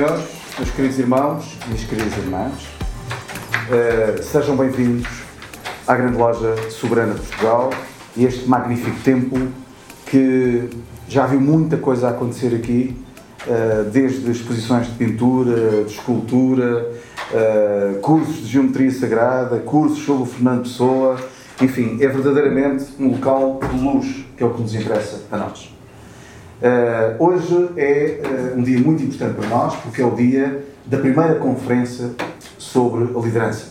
Meus queridos irmãos, minhas queridas irmãs, eh, sejam bem-vindos à Grande Loja Soberana de Portugal e este magnífico templo que já viu muita coisa acontecer aqui, eh, desde exposições de pintura, de escultura, eh, cursos de geometria sagrada, cursos sobre o Fernando Pessoa, enfim, é verdadeiramente um local de luz, que é o que nos interessa a nós. Uh, hoje é uh, um dia muito importante para nós, porque é o dia da primeira conferência sobre a liderança.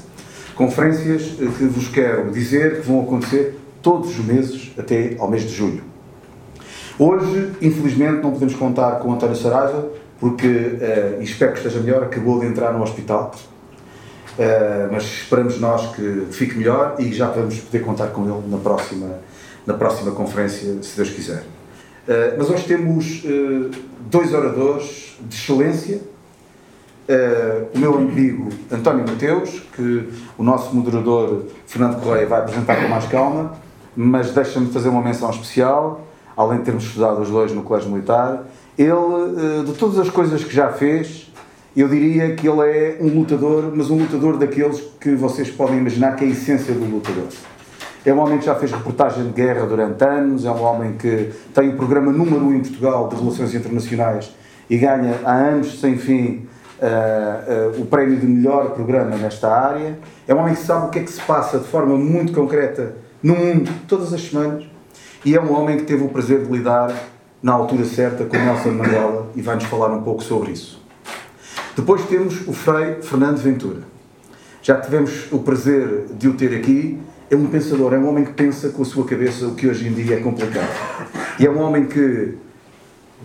Conferências uh, que vos quero dizer que vão acontecer todos os meses até ao mês de julho. Hoje, infelizmente, não podemos contar com António Saraiva, porque, e espero que esteja melhor, acabou de entrar no hospital. mas esperamos nós que fique melhor e já vamos poder contar com ele na próxima, na próxima conferência, se Deus quiser. Uh, mas hoje temos uh, dois oradores de excelência. Uh, o meu amigo António Mateus, que o nosso moderador Fernando Correia vai apresentar com mais calma, mas deixa-me fazer uma menção especial, além de termos estudado os dois no Colégio Militar. Ele, de todas as coisas que já fez, eu diria que ele é um lutador, mas um lutador daqueles que vocês podem imaginar que é a essência do lutador. É um homem que já fez reportagem de guerra durante anos, é um homem que tem o programa número 1 um em Portugal de Relações Internacionais e ganha há anos sem fim uh, uh, o prémio de melhor programa nesta área. É um homem que sabe o que é que se passa de forma muito concreta no mundo todas as semanas e é um homem que teve o prazer de lidar na altura certa com Nelson Mandela e vai-nos falar um pouco sobre isso. Depois temos o Frei Fernando Ventura. Já tivemos o prazer de o ter aqui é um pensador, é um homem que pensa com a sua cabeça o que hoje em dia é complicado. E é um homem que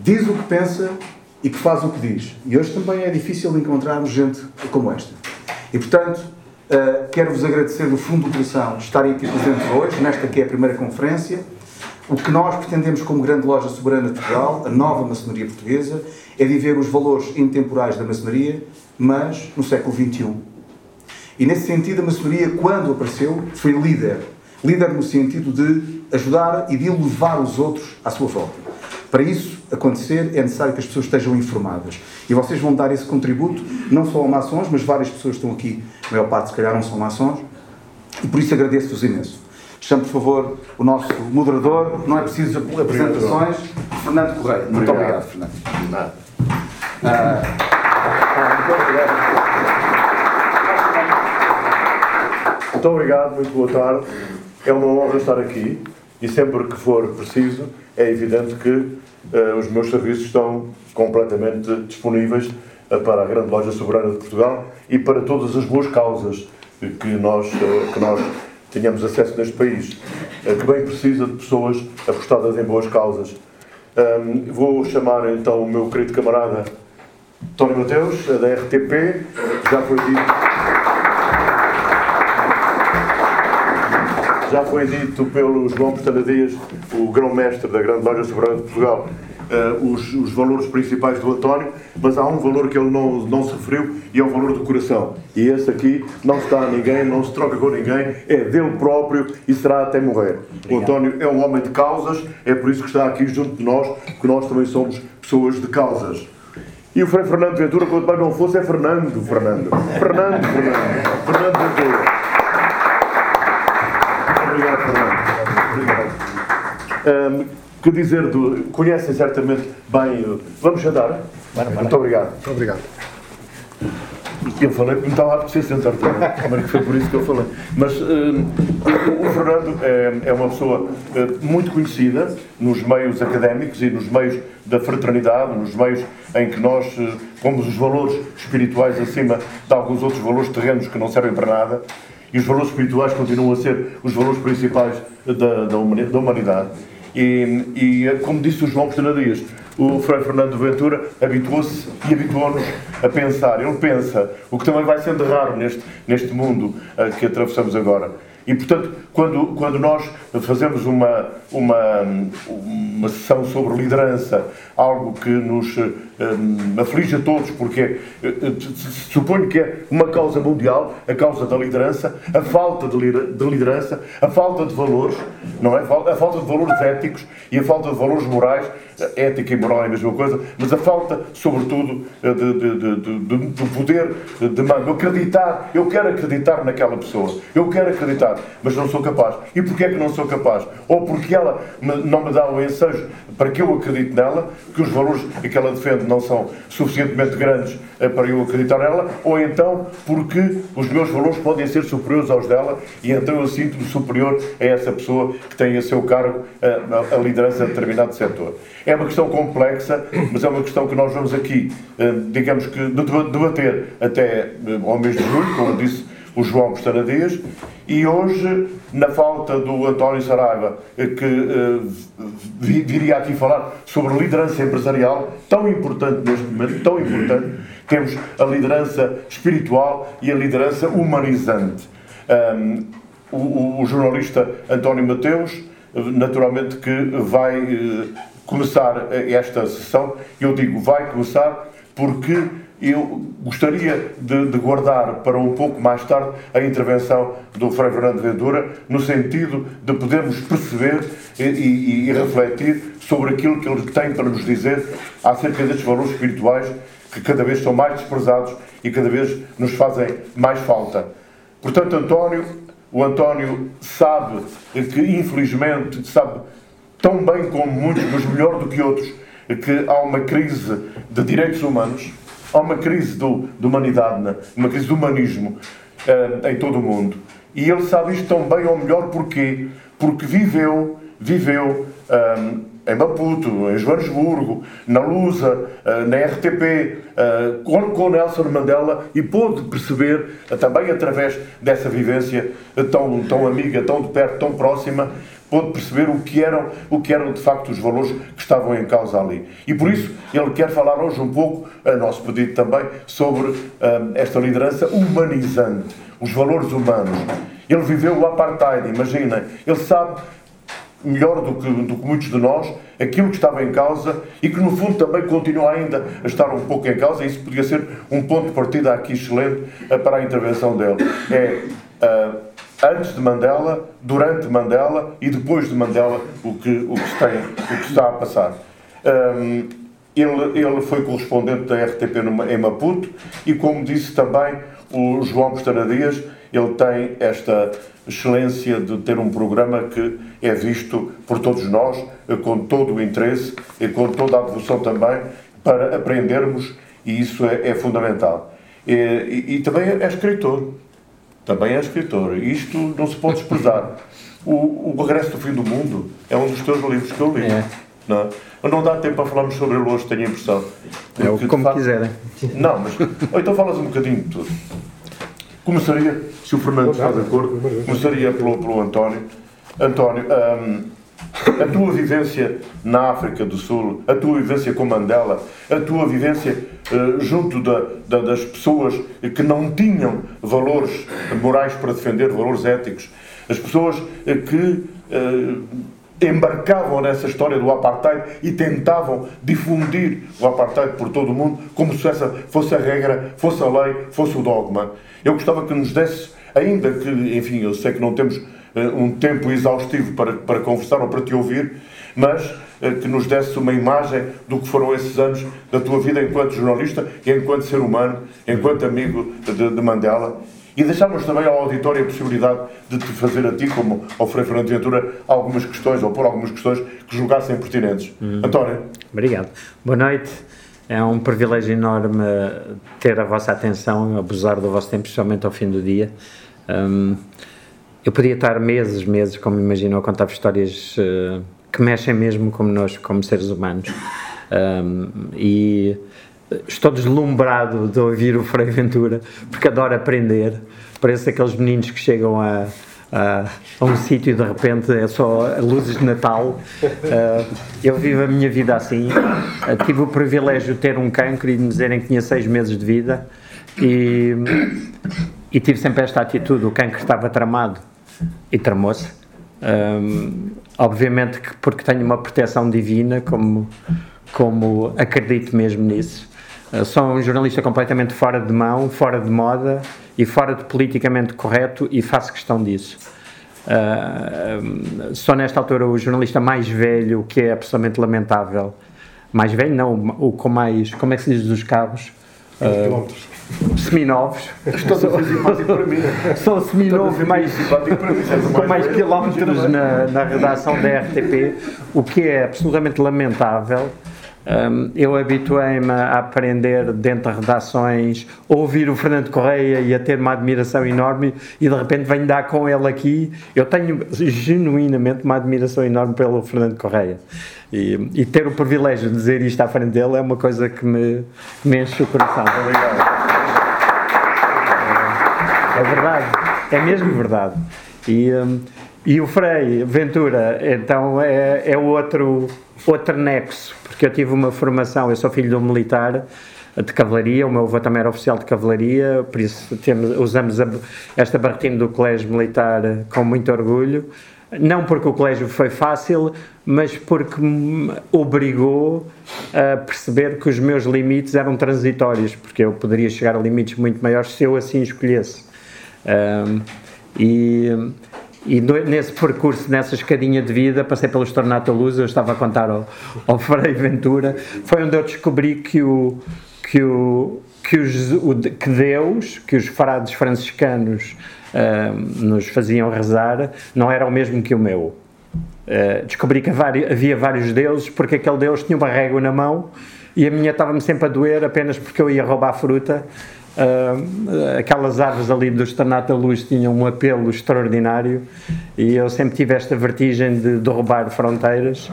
diz o que pensa e que faz o que diz. E hoje também é difícil encontrarmos gente como esta. E portanto, uh, quero-vos agradecer do fundo do coração estarem aqui presentes hoje, nesta que é a primeira conferência. O que nós pretendemos como grande loja soberana de Portugal, a nova maçonaria portuguesa, é viver os valores intemporais da maçonaria, mas no século XXI e nesse sentido, a maçonaria, quando apareceu, foi líder. Líder no sentido de ajudar e de elevar os outros à sua volta. Para isso acontecer, é necessário que as pessoas estejam informadas. E vocês vão dar esse contributo, não só a maçons, mas várias pessoas estão aqui, a maior parte, se calhar, não são maçons, e por isso agradeço-vos imenso. Chamo, por favor, o nosso moderador, não é preciso apresentações, Fernando Correia. Muito obrigado, Fernando. Nada. Ah, muito obrigado. Muito obrigado, muito boa tarde. É uma honra estar aqui e sempre que for preciso, é evidente que uh, os meus serviços estão completamente disponíveis uh, para a Grande Loja Soberana de Portugal e para todas as boas causas que nós, uh, que nós tenhamos acesso neste país, que bem precisa de pessoas apostadas em boas causas. Um, vou chamar então o meu querido camarada Tony Mateus, da RTP, já foi dito. Já foi dito pelo João Pestana Dias, o grão-mestre da Grande Loja Soberana de Portugal, uh, os, os, valores principais do António, mas há um valor que ele não, não se referiu e é o valor do coração. E esse aqui não se dá a ninguém, não se troca com ninguém, é dele próprio e será até morrer. Obrigado. O António é um homem de causas, é por isso que está aqui junto de nós, porque nós também somos pessoas de causas. E o Frei Fernando Ventura, quanto mais não fosse, é Fernando, Fernando. Fernando, Fernando. Fernando Ventura. Obrigado, Fernando. Obrigado. Um, que dizer do. Conhecem certamente bem. Vamos andar? Muito obrigado. Muito obrigado. Eu falei porque me estava a apetecer sentar mas foi por isso que eu falei. Mas uh, o, Fernando é, é uma pessoa uh, muito conhecida nos meios académicos e nos meios da fraternidade, nos meios em que nós uh, pomos os valores espirituais acima de alguns outros valores terrenos que não servem para nada. E os valores espirituais continuam a ser os valores principais da, da humanidade. E, e, como disse o João Cristina Dias, o Frei Fernando Ventura habituou-se e habituou-nos a pensar. Ele pensa, o que também vai sendo raro neste, neste mundo uh, que atravessamos agora. E, portanto, quando, quando nós fazemos uma, uma, uma sessão sobre liderança, algo que nos um, aflige a todos, porque uh, suponho que é uma causa mundial, a causa da liderança, a falta de, de liderança, a falta de valores, não é? A falta de valores éticos e a falta de valores morais, ética e moral é a mesma coisa, mas a falta, sobretudo, de poder de mando. Acreditar, eu quero acreditar naquela pessoa, eu quero acreditar, mas não sou capaz. E porquê é que não sou capaz? Ou porque ela não me dá o ensejo para que eu acredite nela, que os valores que ela defende não são suficientemente grandes eh, para eu acreditar nela, ou então porque os meus valores podem ser superiores aos dela e então eu sinto-me superior a essa pessoa que tem a seu cargo eh, a, a liderança de determinado setor. É uma questão complexa, mas é uma questão que nós vamos aqui, eh, digamos que, debater até ao mês de julho, como disse o João Costana Dias, e hoje, na falta do António Saraiva, eh, que uh, viria aqui falar sobre liderança empresarial, tão importante neste momento, tão importante, temos a liderança espiritual e a liderança humanizante. Um, o, jornalista António Mateus, naturalmente que vai começar esta sessão, eu digo vai começar porque eu gostaria de, de, guardar para um pouco mais tarde a intervenção do Frei Fernando Ventura, no sentido de podermos perceber e, e, e, refletir sobre aquilo que ele tem para nos dizer acerca destes valores espirituais que cada vez são mais desprezados e cada vez nos fazem mais falta. Portanto, António, o António sabe que, infelizmente, sabe tão bem como muitos, mas melhor do que outros, que há uma crise de direitos humanos Há uma crise do, de humanidade, né? uma crise do humanismo uh, em todo o mundo. E ele sabe isto tão bem ou melhor porquê? Porque viveu, viveu um, eh, em Maputo, em Joanesburgo, na Lusa, uh, na RTP, com, Nelson Mandela e pôde perceber, também através dessa vivência tão, tão amiga, tão de perto, tão próxima, perceber o que, eram, o que eram de facto os valores que estavam em causa ali. E por isso ele quer falar hoje um pouco, a nosso pedido também, sobre um, esta liderança humanizante, os valores humanos. Ele viveu o apartheid, imaginem, ele sabe melhor do que, do que muitos de nós aquilo que estava em causa e que no fundo também continua ainda a estar um pouco em causa, e isso podia ser um ponto de partida aqui excelente eh, para a intervenção dele. É uh, antes de Mandela, durante Mandela e depois de Mandela, o que, o que, tem, o que está a passar. Um, ele, ele foi correspondente da RTP em Maputo e, como disse também o João Costara Dias, ele tem esta excelência de ter um programa que é visto por todos nós, com todo o interesse e com toda a devoção também, para aprendermos, e isso é, é fundamental. E, e, e também é escritor também é escritor. Isto não se pode desprezar. O, o Regresso do Fim do Mundo é um dos teus livros que eu li. É. Não, é? não dá tempo para falarmos sobre ele hoje, tenho a impressão. Porque, é o como facto, quiserem. Não, mas. Ou então falas um bocadinho de tudo. Começaria, se o Fernando está de acordo, começaria pelo, pelo António. António, um, a tua vivência na África do Sul, a tua vivência com Mandela, a tua vivência uh, junto da, da, das pessoas que não tinham valores morais para defender, valores éticos, as pessoas uh, que uh, embarcavam nessa história do apartheid e tentavam difundir o apartheid por todo o mundo como se essa fosse a regra, fosse a lei, fosse o dogma. Eu gostava que nos desse, ainda que, enfim, eu sei que não temos eh, um tempo exaustivo para, para conversar ou para te ouvir, mas eh, que nos desse uma imagem do que foram esses anos da tua vida enquanto jornalista e enquanto ser humano, enquanto amigo de, de Mandela. E deixámos também ao auditório a possibilidade de te fazer a ti, como ao Frei Fernando Ventura, algumas questões, ou por algumas questões que julgassem pertinentes. Uhum. António. Obrigado. Boa noite. É um privilégio enorme ter a vossa atenção, abusar do vosso tempo, especialmente ao fim do dia. Um, eu podia estar meses, meses, como imaginou, a contar histórias uh, que mexem mesmo connosco, como seres humanos. Um, e estou deslumbrado de ouvir o Frei Ventura, porque adoro aprender. Parece aqueles meninos que chegam a, a, a um sítio e de repente é só luzes de Natal. Uh, eu vivo a minha vida assim. Uh, tive o privilégio de ter um cancro e de me dizerem que tinha seis meses de vida. E, e tive sempre esta atitude: o cancro estava tramado e tramou-se. Um, obviamente que porque tenho uma proteção divina, como, como acredito mesmo nisso. Uh, sou um jornalista completamente fora de mão, fora de moda e fora de politicamente correto e faço questão disso. Uh, sou nesta altura o jornalista mais velho, o que é absolutamente lamentável. Mais velho, não, o com mais. Como é que se diz dos cabos? Uh, seminovos. Estou a ser simpático para mim. São seminovos mais, com mais quilómetros na, na redação da RTP, o que é absolutamente lamentável. Um, eu habituei-me a aprender dentro de redações, ouvir o Fernando Correia e a ter uma admiração enorme e de repente venho dar com ele aqui. Eu tenho genuinamente uma admiração enorme pelo Fernando Correia. E, e ter o privilégio de dizer isto à frente dele é uma coisa que me, me enche o coração. Obrigado. É verdade, é mesmo verdade. E, um, e o Frei Ventura, então, é, é outro, outro nexo, porque eu tive uma formação, eu sou filho de um militar de cavalaria, o meu avô também era oficial de cavalaria, por isso temos, usamos a, esta barretina do colégio militar com muito orgulho. Não porque o colégio foi fácil, mas porque me obrigou a perceber que os meus limites eram transitórios, porque eu poderia chegar a limites muito maiores se eu assim escolhesse. Um, e, e nesse percurso, nessa escadinha de vida, passei pelo Estornato Luz, eu estava a contar ao, ao Frei Ventura, foi onde eu descobri que o, que o, que, os, o, que Deus, que os frades franciscanos uh, nos faziam rezar, não era o mesmo que o meu. Uh, descobri que havia vários deuses, porque aquele Deus tinha uma régua na mão e a minha estava-me sempre a doer apenas porque eu ia roubar fruta Uh, aquelas árvores ali do Estanato da Luz tinham um apelo extraordinário e eu sempre tive esta vertigem de derrubar fronteiras,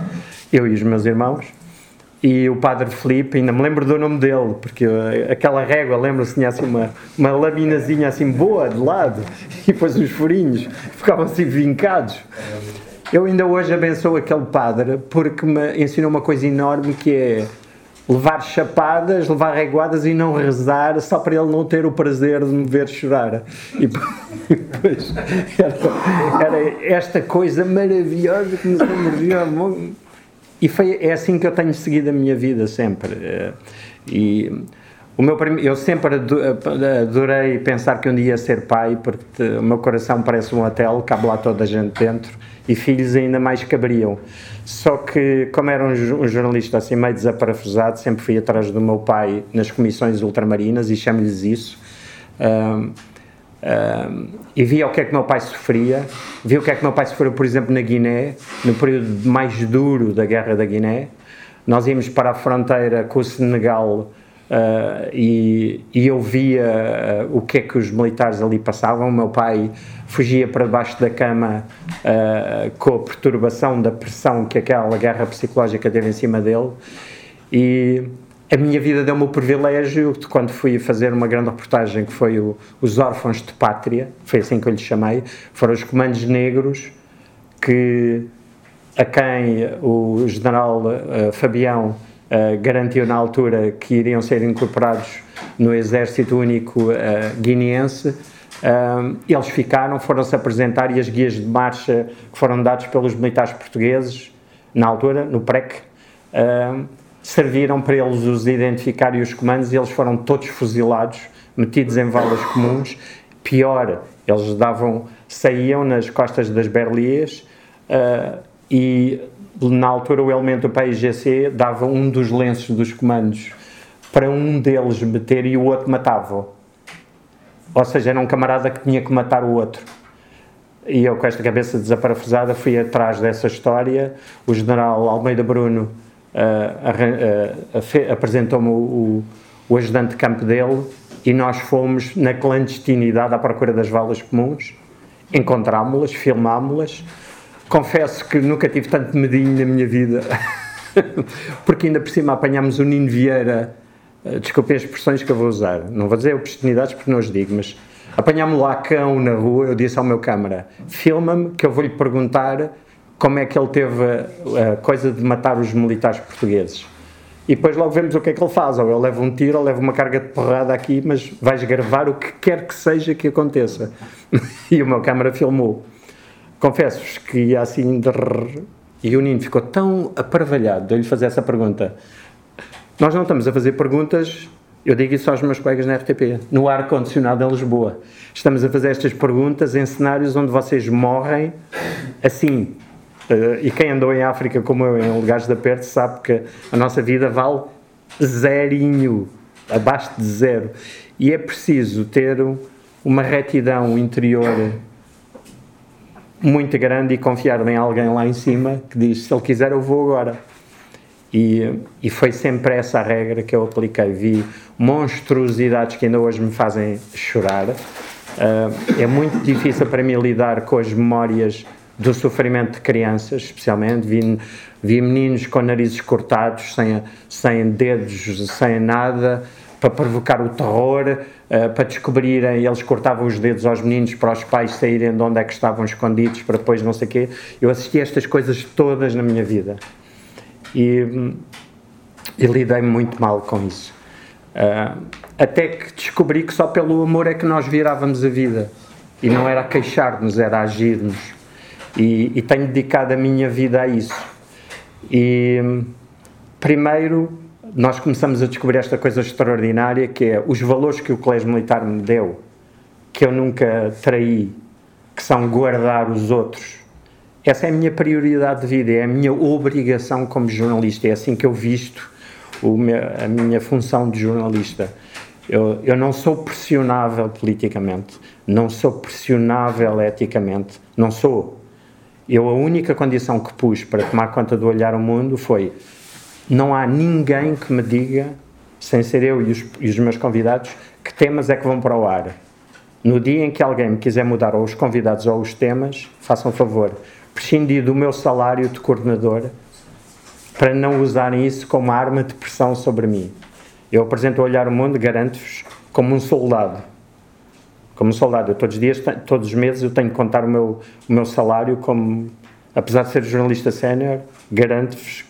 eu e os meus irmãos. E o Padre Felipe, ainda me lembro do nome dele, porque aquela régua, lembro-se, tinha assim uma, uma laminazinha assim boa de lado e depois os furinhos ficavam assim vincados. Eu ainda hoje abençoo aquele padre porque me ensinou uma coisa enorme que é levar chapadas, levar reguadas e não rezar só para ele não ter o prazer de me ver chorar. E depois era, era esta coisa maravilhosa que nos movia. E foi, é assim que eu tenho seguido a minha vida sempre. Eh, e o meu eu sempre adorei pensar que um dia ia ser pai, porque o meu coração parece um hotel, cabe lá toda a gente dentro, e filhos ainda mais caberiam. Só que, como era um, jornalista assim meio desaparafusado, sempre fui atrás do meu pai nas comissões ultramarinas e chamo-lhes isso. Um, um, e via o que é que meu pai sofria, via o que é que meu pai sofreu, por exemplo, na Guiné, no período mais duro da Guerra da Guiné. Nós íamos para a fronteira com o Senegal Uh, e, e, eu via uh, o que é que os militares ali passavam. O meu pai fugia para debaixo da cama uh, com a perturbação da pressão que aquela guerra psicológica teve em cima dele. E a minha vida deu-me o privilégio de, quando fui fazer uma grande reportagem que foi o, Os Órfãos de Pátria, foi assim que eu lhe chamei, foram os comandos negros que a quem o general Fabião uh, garantiu na altura que iriam ser incorporados no Exército Único uh, Guineense. Uh, eles ficaram, foram-se apresentar e as guias de marcha que foram dados pelos militares portugueses, na altura, no PREC, serviram para eles os identificar e os comandos e eles foram todos fuzilados, metidos em valas comuns. Pior, eles davam, saíam nas costas das Berlias uh, e na altura o elemento do PIGC dava um dos lenços dos comandos para um deles meter e o outro matava. Ou seja, era um camarada que tinha que matar o outro. E eu, com esta cabeça desaparafusada, fui atrás dessa história. O general Almeida Bruno apresentou-me o, o ajudante de campo dele e nós fomos na clandestinidade à procura das valas comuns, encontrámo-las, filmámo-las. Confesso que nunca tive tanto medinho na minha vida, porque ainda por cima apanhámos o Nino Vieira, eh, desculpem as expressões que eu vou usar, não vou dizer oportunidades porque não os digo, mas apanhámos lá cão na rua, eu disse ao meu câmara, filma-me que eu vou-lhe perguntar como é que ele teve a, a coisa de matar os militares portugueses e depois logo vemos o que é que ele faz. Ou ele leva um tiro, ou leva uma carga de porrada aqui, mas vais gravar o que quer que seja que aconteça. e o meu câmara filmou. Confesso-vos que assim. E o Nino ficou tão aparvalhado de eu lhe fazer essa pergunta. Nós não estamos a fazer perguntas, eu digo isso aos meus colegas na RTP, no ar-condicionado em Lisboa. Estamos a fazer estas perguntas em cenários onde vocês morrem assim, Uh, e quem andou em África como eu, em lugares da perto, sabe que a nossa vida vale zerinho, abaixo de zero. E é preciso ter uma retidão interior muito grande e confiar em alguém lá em cima que diz: se ele quiser, eu vou agora. E, e foi sempre essa a regra que eu apliquei. Vi monstruosidades que ainda hoje me fazem chorar. Uh, é muito difícil para mim lidar com as memórias do sofrimento de crianças, especialmente. Vi, vi meninos com narizes cortados, sem, sem dedos, sem nada, para provocar o terror, uh, para descobrirem, eles cortavam os dedos aos meninos para os pais saírem de onde é que estavam escondidos, para depois não sei o quê. Eu assisti a estas coisas todas na minha vida. E, e lidei muito mal com isso. Uh, até que descobri que só pelo amor é que nós virávamos a vida. E não era queixar-nos, era agir-nos. E, e tenho dedicado a minha vida a isso. E primeiro nós começamos a descobrir esta coisa extraordinária que é os valores que o colégio militar me deu, que eu nunca traí, que são guardar os outros. Essa é a minha prioridade de vida, é a minha obrigação como jornalista, é assim que eu visto meu, a minha função de jornalista. Eu, eu não sou pressionável politicamente, não sou pressionável eticamente, não sou. Eu a única condição que pus para tomar conta do olhar ao mundo foi não há ninguém que me diga, sem ser eu e os, e os meus convidados, que temas é que vão para o ar. No dia em que alguém me quiser mudar ou os convidados ou os temas, façam favor, prescindir do meu salário de coordenador para não usarem isso como arma de pressão sobre mim. Eu apresento o Olhar ao Mundo, garanto-vos, como um soldado como soldado. Eu todos os dias, todos os meses, eu tenho que contar o meu, o meu salário como, apesar de ser jornalista sénior, garanto-vos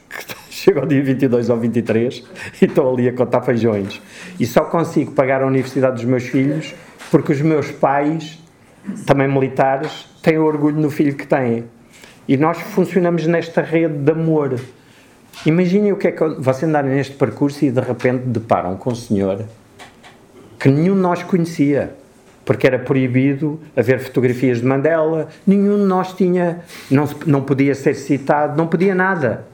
chego ao dia 22 ou 23 e estou ali a contar feijões. E só consigo pagar a universidade dos meus filhos porque os meus pais, também militares, têm orgulho no filho que têm. E nós funcionamos nesta rede de amor. Imaginem o que é que você andar neste percurso e de repente deparam com um senhor que nenhum de nós conhecia porque era proibido haver fotografias de Mandela, nenhum de nós tinha, não, não podia ser citado, não podia nada.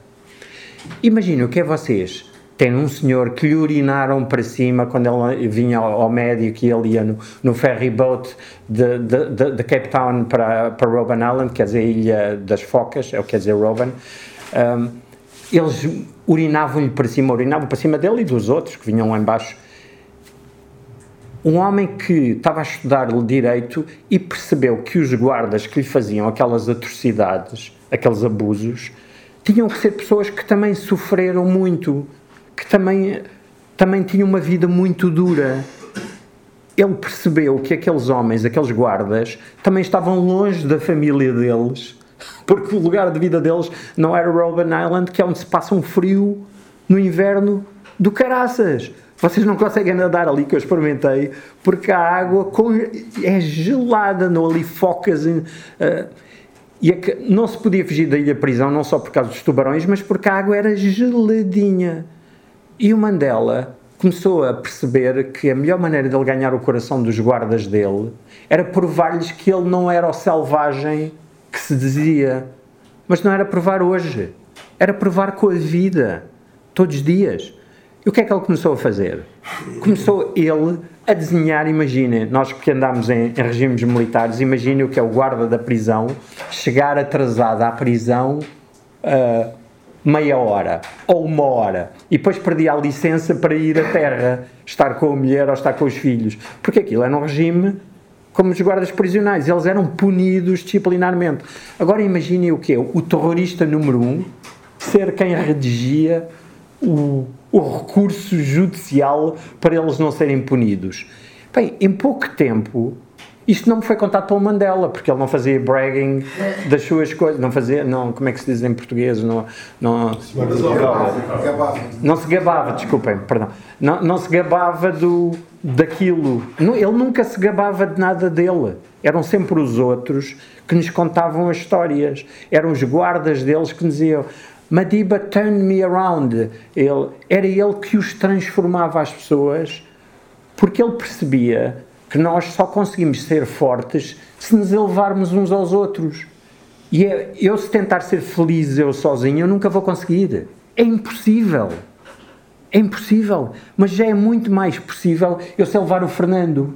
Imaginem o que é vocês. Tem um senhor que lhe urinaram para cima quando ele vinha ao, médico e ele ia no, no ferry boat de, de, de, de, Cape Town para, para Robben Island, quer dizer, a Ilha das Focas, é o que quer dizer Robben. Um, eles urinavam-lhe para cima, urinavam para cima dele e dos outros que vinham lá embaixo um homem que estava a estudar direito e percebeu que os guardas que lhe faziam aquelas atrocidades, aqueles abusos, tinham que ser pessoas que também sofreram muito, que também, também tinham uma vida muito dura. Ele percebeu que aqueles homens, aqueles guardas, também estavam longe da família deles, porque o lugar de vida deles não era Robben Island, que é onde se passa um frio no inverno do caraças. Vocês não conseguem nadar ali, que eu experimentei, porque a água é gelada, não ali focas. uh, e é não se podia fugir da ilha prisão, não só por causa dos tubarões, mas porque a água era geladinha. E o Mandela começou a perceber que a melhor maneira de ele ganhar o coração dos guardas dele era provar-lhes que ele não era o selvagem que se dizia. Mas não era provar hoje, era provar com a vida, todos os dias. E o que é que ele começou a fazer? Começou ele a desenhar, imaginem, nós que andamos em, em regimes militares, imaginem o que é o guarda da prisão chegar atrasado à prisão uh, meia hora ou uma hora e depois perdia a licença para ir à terra, estar com a mulher ou estar com os filhos, porque aquilo era um regime como os guardas prisionais, eles eram punidos disciplinarmente. Agora imaginem o que O terrorista número um ser quem redigia o, o recurso judicial para eles não serem punidos. Bem, em pouco tempo, isto não me foi contado pelo Mandela, porque ele não fazia bragging das suas coisas, não fazia, não, como é que se diz em português? Não, não, não se gabava, desculpem, perdão. Não, não se gabava do, daquilo. Ele nunca se gabava de nada dele. Eram sempre os outros que nos contavam as histórias. Eram os guardas deles que nos diziam Madiba turned me around. Ele, era ele que os transformava as pessoas porque ele percebia que nós só conseguimos ser fortes se nos elevarmos uns aos outros. E é, eu, se tentar ser feliz eu sozinho, eu nunca vou conseguir. É impossível. É impossível. Mas já é muito mais possível eu se levar o Fernando,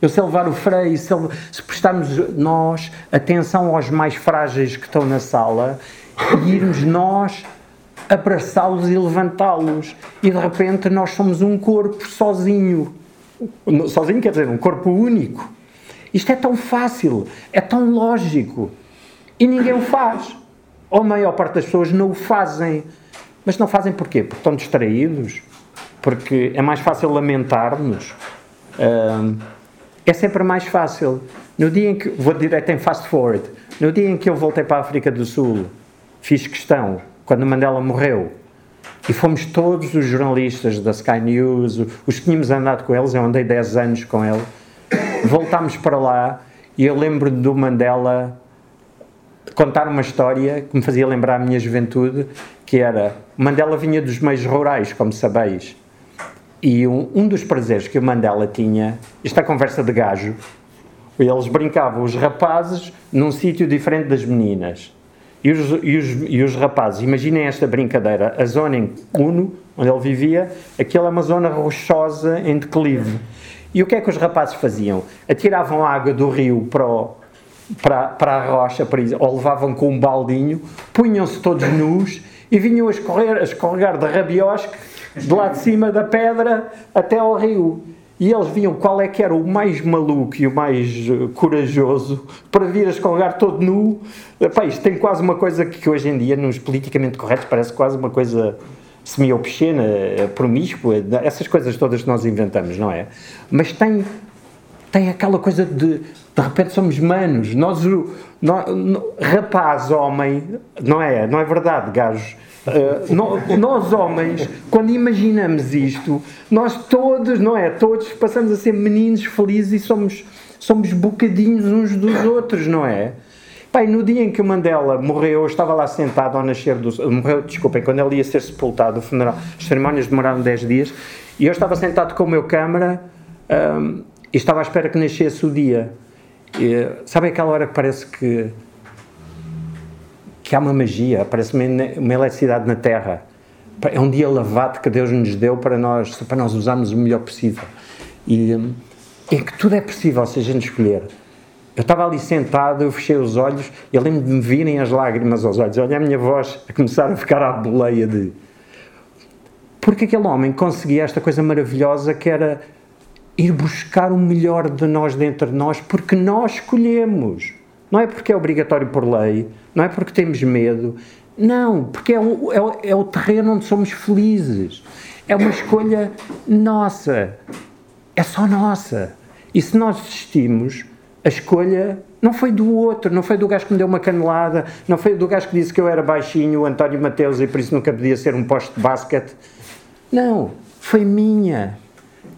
eu se levar o Frei, se, se prestarmos nós atenção aos mais frágeis que estão na sala irmos nós abraçá-los e levantá-los. E de repente nós somos um corpo sozinho sozinho quer dizer um corpo único. Isto é tão fácil, é tão lógico e ninguém o faz. Ou a maior parte das pessoas não o fazem. Mas não fazem porquê? Porque estão distraídos? Porque é mais fácil lamentar-nos? é sempre mais fácil. No dia em que, vou direto em fast forward, no dia em que eu voltei para a África do Sul, fiz questão, quando Mandela morreu, e fomos todos os jornalistas da Sky News, os que tínhamos andado com eles, eu andei 10 anos com ele, voltámos para lá e eu lembro do Mandela contar uma história que me fazia lembrar a minha juventude, que era, Mandela vinha dos meios rurais, como sabeis, e um, um dos prazeres que o Mandela tinha, esta é conversa de gajo, eles brincavam, os rapazes, num sítio diferente das meninas. E os, e os, e os rapazes, imaginem esta brincadeira, a zona em Uno, onde ele vivia, aquela é uma zona rochosa em declive. E o que é que os rapazes faziam? Atiravam água do rio para, o, para, para a rocha, para, ou levavam com um baldinho, punham-se todos nus e vinham a, escorrer, a escorregar de rabiosque de lá de cima da pedra até ao rio e eles viam qual é que era o mais maluco e o mais eh, corajoso para vir a escolgar todo nu. Epá, isto tem quase uma coisa que hoje em dia, nos politicamente corretos, parece quase uma coisa semi-obscena, eh, promíscua, essas coisas todas que nós inventamos, não é? Mas tem, tem aquela coisa de, de repente somos manos, nós, nós rapaz, homem, não é? Não é verdade, gajos? Uh, nós homens, quando imaginamos isto, nós todos, não é? Todos passamos a ser meninos felizes e somos, somos bocadinhos uns dos outros, não é? Pai, no dia em que o Mandela morreu, eu estava lá sentado ao nascer do. Morreu, desculpem, quando ele ia ser sepultado, o funeral, as cerimónias demoraram 10 dias, e eu estava sentado com o meu câmara um, e estava à espera que nascesse o dia. E, sabe aquela hora que parece que que há uma magia, parece uma, uma eletricidade na Terra. É um dia lavado que Deus nos deu para nós, para nós usarmos o melhor possível. E é que tudo é possível se a gente escolher. Eu estava ali sentado, eu fechei os olhos e eu lembro de me virem as lágrimas aos olhos. Olha a minha voz a começar a ficar à boleia de. Porque aquele homem conseguia esta coisa maravilhosa que era ir buscar o melhor de nós dentro de nós, porque nós escolhemos. Não é porque é obrigatório por lei, não é porque temos medo, não, porque é o, é o, é o terreno onde somos felizes. É uma escolha nossa. É só nossa. E se nós desistimos, a escolha não foi do outro, não foi do gajo que me deu uma canelada, não foi do gajo que disse que eu era baixinho, o António Mateus, e por isso nunca podia ser um poste de basquete. Não, foi minha.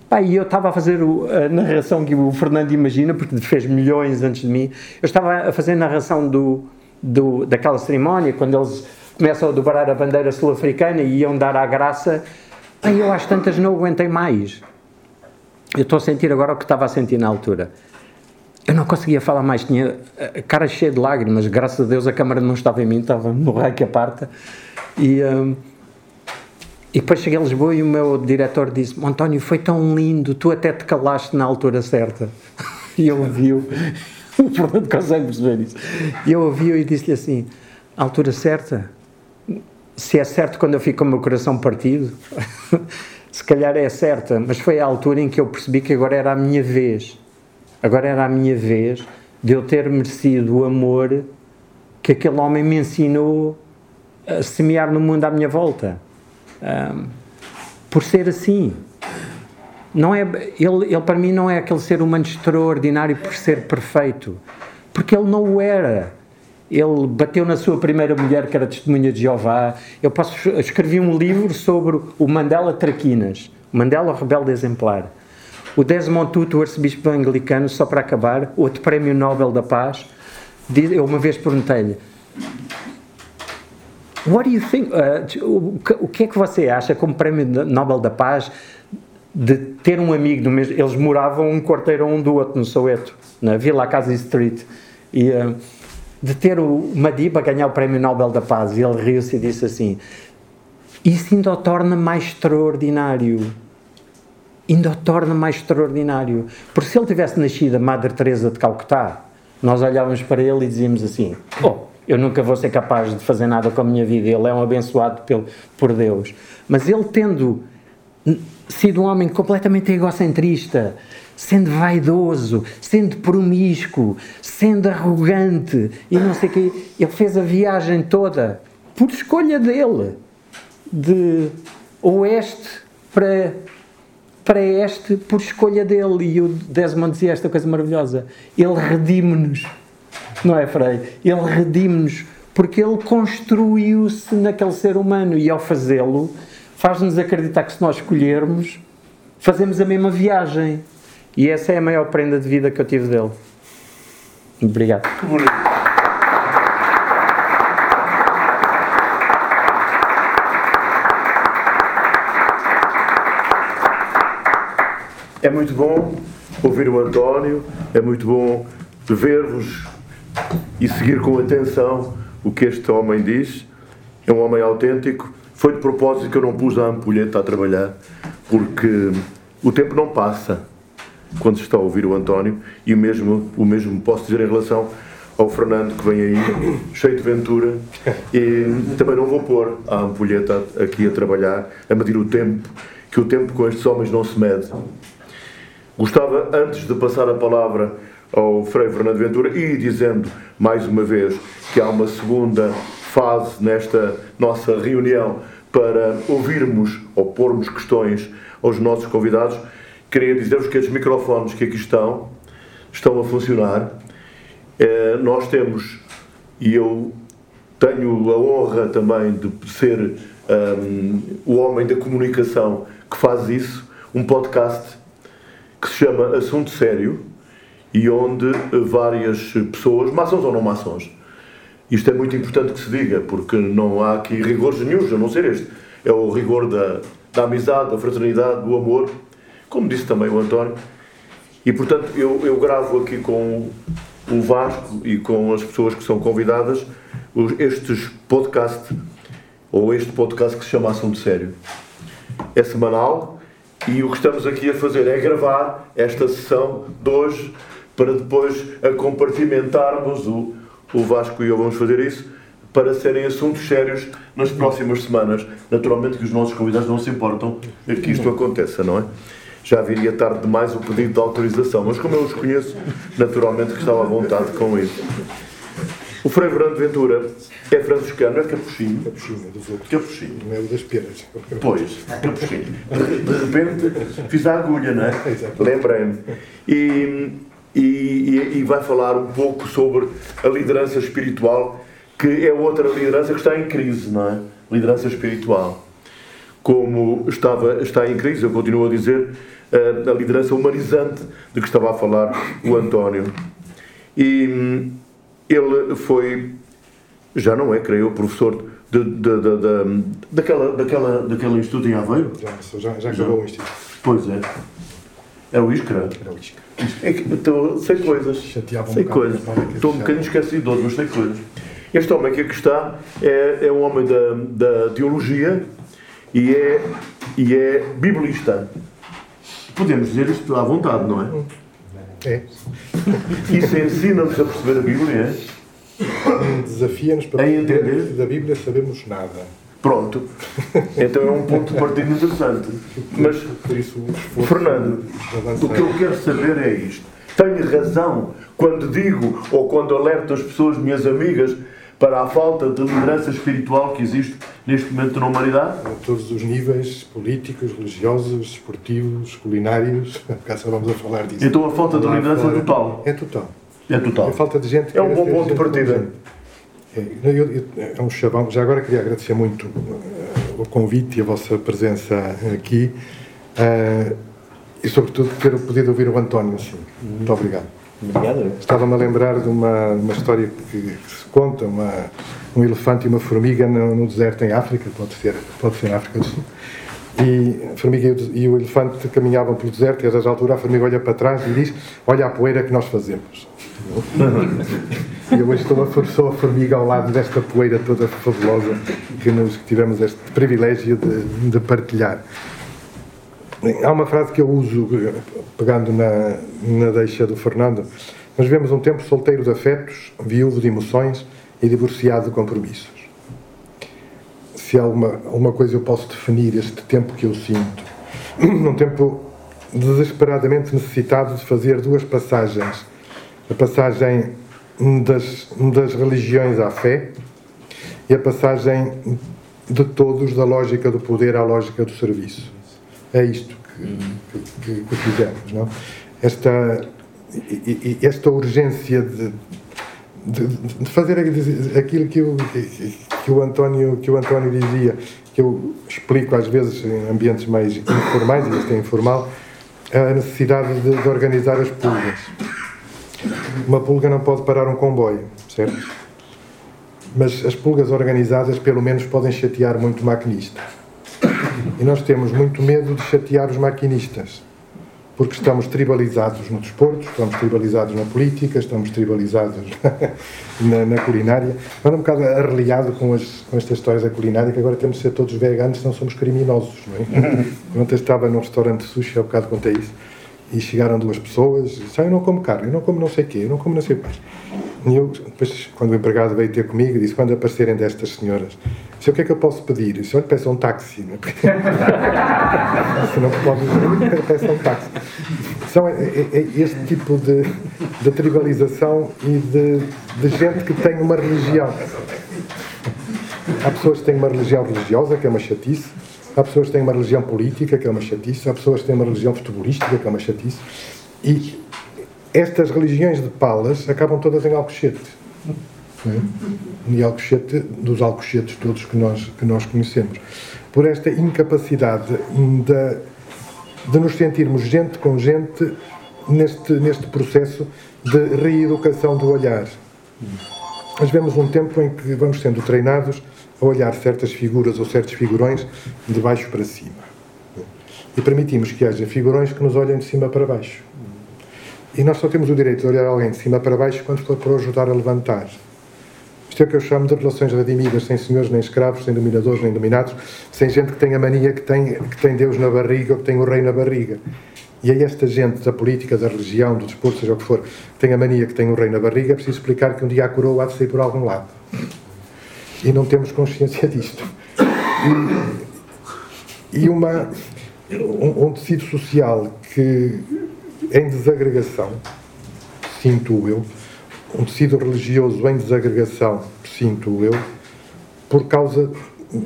Pá, e eu estava a fazer a narração que o Fernando imagina, porque fez milhões antes de mim. Eu estava a fazer a narração do, do, daquela cerimónia, quando eles começam a dobrar a bandeira sul-africana e iam dar a graça. Pá, eu às tantas não aguentei mais. Eu estou a sentir agora o que estava a sentir na altura. Eu não conseguia falar mais, tinha a cara cheia de lágrimas. Graças a Deus a câmara não estava em mim, estava no raio que aparta. E. Um, e depois cheguei a Lisboa e o meu diretor disse: António, foi tão lindo, tu até te calaste na altura certa. E ele ouviu, o Fernando consegue perceber isso. E eu ouvi e disse-lhe assim: altura certa? se é certo quando eu fico com o meu coração partido, se calhar é certa, mas foi a altura em que eu percebi que agora era a minha vez. Agora era a minha vez de eu ter merecido o amor que aquele homem me ensinou a semear no mundo à minha volta. Por ser assim. Não é, ele, ele, para mim, não é aquele ser humano extraordinário por ser perfeito. Porque ele não o era. Ele bateu na sua primeira mulher, que era testemunha de Jeová. Eu posso, escrevi um livro sobre o Mandela Traquinas, Mandela Rebelde Exemplar. O Desmond Tutu, o arcebispo anglicano, só para acabar, outro prémio Nobel da Paz, eu uma vez perguntei-lhe What do you think? Uh, o que é que você acha como prémio Nobel da Paz de ter um amigo do mesmo? Eles moravam um quarteiro um do outro no Soweto, na Vila Casa Street, e uh, de ter o Madiba ganhar o prémio Nobel da Paz. E ele riu-se e disse assim: Isso ainda o torna mais extraordinário ainda o torna mais extraordinário. Porque se ele tivesse nascido a Madre Teresa de Calcutá, nós olhávamos para ele e dizíamos assim: oh, eu nunca vou ser capaz de fazer nada com a minha vida, ele é um abençoado pelo, por Deus. Mas ele tendo sido um homem completamente egocentrista, sendo vaidoso, sendo promíscuo, sendo arrogante e não sei o quê, ele fez a viagem toda por escolha dele, de oeste para para este por escolha dele. E o Desmond dizia esta coisa maravilhosa: Ele redime-nos, não é, Frei? Ele redime-nos porque ele construiu-se naquele ser humano e ao fazê-lo faz-nos acreditar que se nós escolhermos, fazemos a mesma viagem. E essa é a maior prenda de vida que eu tive dele. Obrigado. É muito bom ouvir o António, é muito bom ver-vos e seguir com atenção o que este homem diz. É um homem autêntico. Foi de propósito que eu não pus a ampulheta a trabalhar, porque o tempo não passa quando se está a ouvir o António e o mesmo, o mesmo posso dizer em relação ao Fernando que vem aí, cheio de ventura, e também não vou pôr a ampulheta aqui a trabalhar, a medir o tempo, que o tempo com estes homens não se mede. Gostava, antes de passar a palavra ao Frei Fernando Ventura e dizendo mais uma vez que há uma segunda fase nesta nossa reunião para ouvirmos ou pormos questões aos nossos convidados, queria dizer-vos que os microfones que aqui estão estão a funcionar. É, nós temos, e eu tenho a honra também de ser um, o homem da comunicação que faz isso, um podcast que se chama Assunto Sério e onde várias pessoas, maçons ou não maçons, isto é muito importante que se diga, porque não há aqui rigores nenhums, a não ser este. É o rigor da, da amizade, da fraternidade, do amor, como disse também o António. E, portanto, eu, eu gravo aqui com o Vasco e com as pessoas que são convidadas estes podcasts, ou este podcast que se chama Assunto Sério. É semanal, e o que estamos aqui a fazer é gravar esta sessão de hoje para depois a compartimentarmos o, o Vasco e eu vamos fazer isso para serem assuntos sérios nas próximas semanas. Naturalmente que os nossos convidados não se importam que isto aconteça, não é? Já viria tarde demais o pedido de autorização, mas como eu os conheço, naturalmente que estava à vontade com isso. O Frei Fernando Ventura é franciscano, é capuchinho. Capuchinho, é dos outros. Capuchinho. Não é o das peras. Pois, capuchinho. De repente fiz a agulha, não é? Lembrei-me. E, e, e, vai falar um pouco sobre a liderança espiritual, que é outra liderança que está em crise, não é? Liderança espiritual. Como estava, está em crise, eu continuo a dizer, a, a liderança humanizante de que estava a falar o António. E ele foi, já não é, creio, professor de, de, de, de, daquela, daquela, daquela instituto em Aveiro? Já, já, já acabou o instituto. Pois é. É o Iscra? Era o Isca. É então, sei coisas. Chateava um sei coisas. Estou um bocadinho esquecido, mas sei coisas. Este homem que aqui está é, é um homem da, da teologia e é, e é biblista. Podemos dizer isto à vontade, não é? É. Isso ensina-nos a perceber a Bíblia. Desafia-nos para Em entender. da Bíblia sabemos nada. Pronto. Então é um ponto de partida interessante. Mas, Fernando, o que eu quero saber é isto. Tenho razão quando digo ou quando alerto as pessoas, minhas amigas, para a falta de liderança espiritual que existe neste momento na humanidade? a todos os níveis, políticos, religiosos, esportivos, culinários. Cá só vamos a falar disso. Então a falta de liderança é total. É total. É total. falta de gente. É um bom ponto de partida. É, eu- eu- é um chavão. Já agora queria agradecer muito eh, o convite e a vossa presença aqui. eh, e, sobretudo, ter podido ouvir o António. Assim. Muito obrigado. Obrigado. Estava-me a lembrar de uma, uma história que, que se conta, uma, um elefante e uma formiga no, no deserto em África, pode ser, pode ser África do Sul. E a formiga e o, e o elefante caminhavam pelo deserto e a dada altura a formiga olha para trás e diz, olha a poeira que nós fazemos. Eu hoje estou a, sou a formiga ao lado desta poeira toda fabulosa que, nos, tivemos este privilégio de, de partilhar. Há uma frase que eu uso, pegando na, na deixa do Fernando. Nós vivemos um tempo solteiro de afetos, viúvo de emoções e divorciado de compromissos. Se há alguma, alguma coisa eu posso definir este tempo que eu sinto, num tempo desesperadamente necessitado de fazer duas passagens. A passagem das, das religiões à fé e a passagem de todos da lógica do poder à lógica do serviço. É isto que, que, que fizemos, não? Esta, esta urgência de, de, de fazer aquilo que o, que, o António, que o António dizia, que eu explico às vezes em ambientes mais informais, e este é informal, a necessidade de, de organizar as pulgas. Uma pulga não pode parar um comboio, certo? Mas as pulgas organizadas, pelo menos, podem chatear muito o maquinista. E nós temos muito medo de chatear os maquinistas, porque estamos tribalizados no desporto, estamos tribalizados na política, estamos tribalizados na, na culinária. Ando um bocado arreliado com, as, com estas histórias da culinária, que agora temos de ser todos veganos, senão somos criminosos, não é? Ontem estava num restaurante sushi, há bocado contei isso, e chegaram duas pessoas, e disseram, eu não como carne, eu não como não sei o quê, eu não como não sei o quê. E eu, depois, quando o empregado veio ter comigo, disse, quando aparecerem destas senhoras, disse, o que é que eu posso pedir? Eu disse, olha, peça um táxi. Não é? Se não pode, peça um táxi. São é, é- é este tipo de, de tribalização e de, de gente que tem uma religião. Há pessoas que têm uma religião religiosa, que é uma chatice. Há pessoas que têm uma religião política, que é uma chatice. Há pessoas que têm uma religião futebolística, que é uma chatice. E estas religiões de palas acabam todas em Alcochete. é? E Alcochete, dos Alcochetes todos que nós, que nós conhecemos. Por esta incapacidade de, de nos sentirmos gente com gente neste, neste processo de reeducação do olhar. Nós vemos um tempo em que vamos sendo treinados a olhar certas figuras ou certos figurões de baixo para cima. E permitimos que haja figurões que nos olhem de cima para baixo. E nós só temos o direito de olhar alguém de cima para baixo quando for para ajudar a levantar. Isto é o que eu chamo de relações redimidas, sem senhores nem escravos, sem dominadores nem dominados, sem gente que tem a mania que tem, que tem Deus na barriga ou que tem o rei na barriga. E a esta gente da política, da religião, do desporto, seja o que for, que tem a mania que tem o rei na barriga, é preciso explicar que um dia a coroa há de sair por algum lado. E não temos consciência disto. E, e uma, um, um tecido social que, em desagregação, sinto eu, um tecido religioso em desagregação, sinto eu, por causa,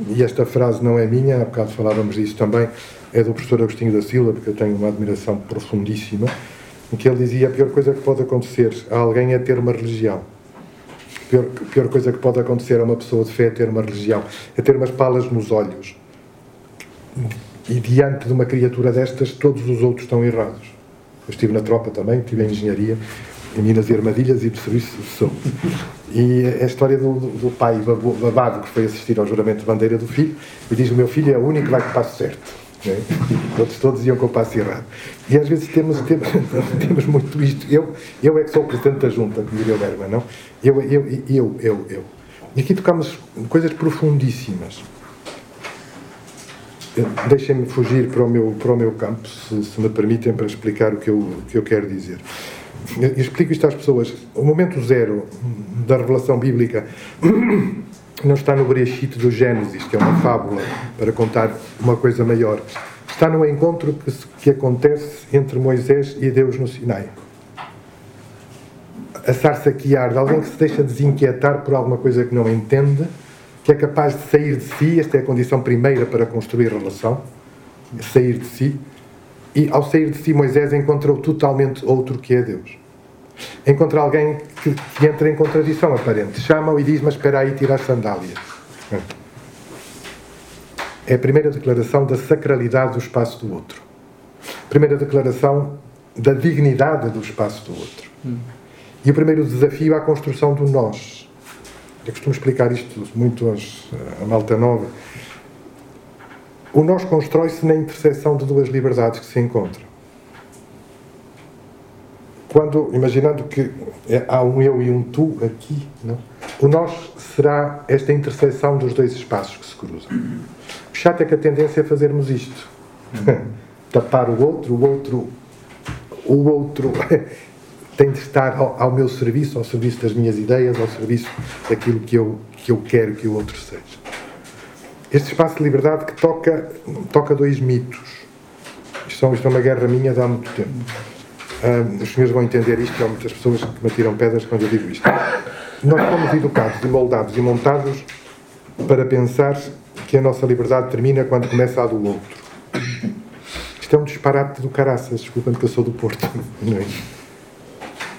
e esta frase não é minha, há bocado falávamos disso também, é do professor Agostinho da Silva, porque eu tenho uma admiração profundíssima, em que ele dizia a pior coisa que pode acontecer a alguém é ter uma religião. Pior, pior coisa que pode acontecer a uma pessoa de fé é ter uma religião, é ter umas palas nos olhos. E diante de uma criatura destas, todos os outros estão errados. Eu estive na tropa também, estive em engenharia, em Minas e Armadilhas e de serviço de saúde. E a história do, do, pai babado que foi assistir ao juramento de bandeira do filho e diz: O meu filho é o único que vai o passo certo. Outros todos iam com o passo errado. E às vezes temos, temos, temos muito isto. Eu, eu é que sou o presidente da junta, diria o Bergman, não? Eu, eu, eu, eu, eu. E aqui tocamos coisas profundíssimas. Deixem-me fugir para o meu, para o meu campo, se, se me permitem, para explicar o que eu, o que eu quero dizer. Eu explico isto às pessoas. O momento zero da revelação bíblica não está no Bereshit do Gênesis, que é uma fábula para contar uma coisa maior. Está no encontro que, que acontece entre Moisés e Deus no Sinai. A sarça que arde, alguém que se deixa desinquietar por alguma coisa que não entende, que é capaz de sair de si, esta é a condição primeira para construir relação, sair de si, e ao sair de si Moisés encontrou totalmente outro que é Deus. Encontra alguém que, que entra em contradição aparente. Chama-o e diz, mas espera aí, tira as sandálias. É a primeira declaração da sacralidade do espaço do outro. Primeira declaração da dignidade do espaço do outro. E o primeiro desafio à construção do nós. Eu costumo explicar isto muito aos, à malta nova. O nós constrói-se na interseção de duas liberdades que se encontram quando, imaginando que é, há um eu e um tu aqui, não? o nós será esta interseção dos dois espaços que se cruzam. O chato é que a tendência é fazermos isto. Tapar o outro, o outro, o outro tem de estar ao, ao, meu serviço, ao serviço das minhas ideias, ao serviço daquilo que eu, que eu quero que o outro seja. Este espaço de liberdade que toca, toca dois mitos. Isto, isto é uma guerra minha de há muito tempo os senhores vão entender isto, há muitas pessoas que me tiram pedras quando eu digo isto. Nós fomos educados e moldados e montados para pensar que a nossa liberdade termina quando começa a do outro. Isto é um disparate do caraças, desculpem que eu sou do Porto. Não é?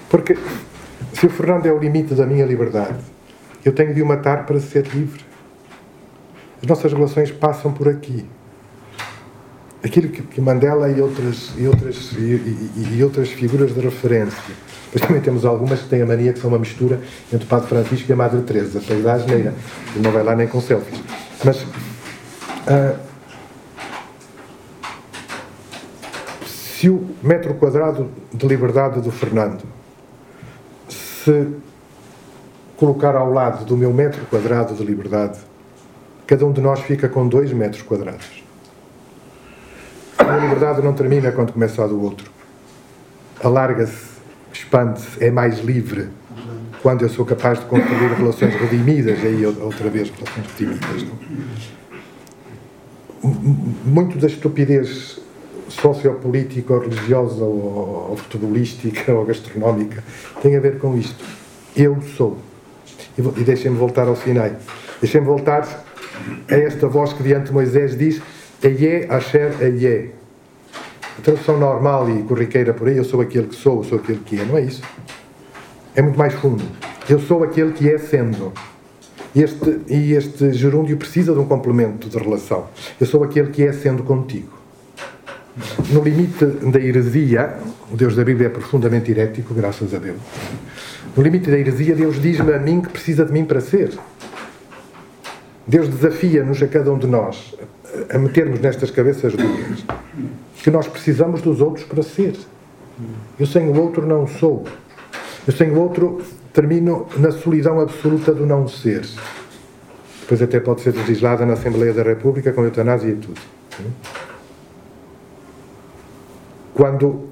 Porque se o Fernando é o limite da minha liberdade, eu tenho de o matar para ser livre. As nossas relações passam por aqui aquilo que, Mandela e outras, e, outras, e, e, e, outras figuras de referência. Depois também temos algumas que têm a mania que são uma mistura entre o Padre Francisco e a Madre Teresa, para da asneira. E não vai lá nem com selfies. Mas uh, se o metro quadrado de liberdade do Fernando se colocar ao lado do meu metro quadrado de liberdade, cada um de nós fica com dois metros quadrados. A liberdade não termina quando começa a do outro. Alarga-se, expande-se, é mais livre quando eu sou capaz de construir relações redimidas, aí outra vez relações redimidas. Não? Muito da estupidez sociopolítica, ou religiosa, ou, ou futebolística, ou gastronómica, tem a ver com isto. Eu sou. E, e deixem-me voltar ao Sinai. Deixem-me voltar a esta voz que diante de Moisés diz Aie Asher Aie. A tradução normal e corriqueira por aí, eu sou aquele que sou, eu sou aquele que é, não é isso? É muito mais fundo. Eu sou aquele que é sendo. Este, e este gerúndio precisa de um complemento de relação. Eu sou aquele que é sendo contigo. No limite da heresia, o Deus da Bíblia é profundamente herético, graças a Deus. No limite da heresia, Deus diz-me a mim que precisa de mim para ser. Deus desafia-nos a cada um de nós a metermos nestas cabeças duras que nós precisamos dos outros para ser. Eu sem o outro não sou. Eu sem o outro termino na solidão absoluta do não ser. Depois até pode ser legislada na Assembleia da República com eutanásia e tudo. Quando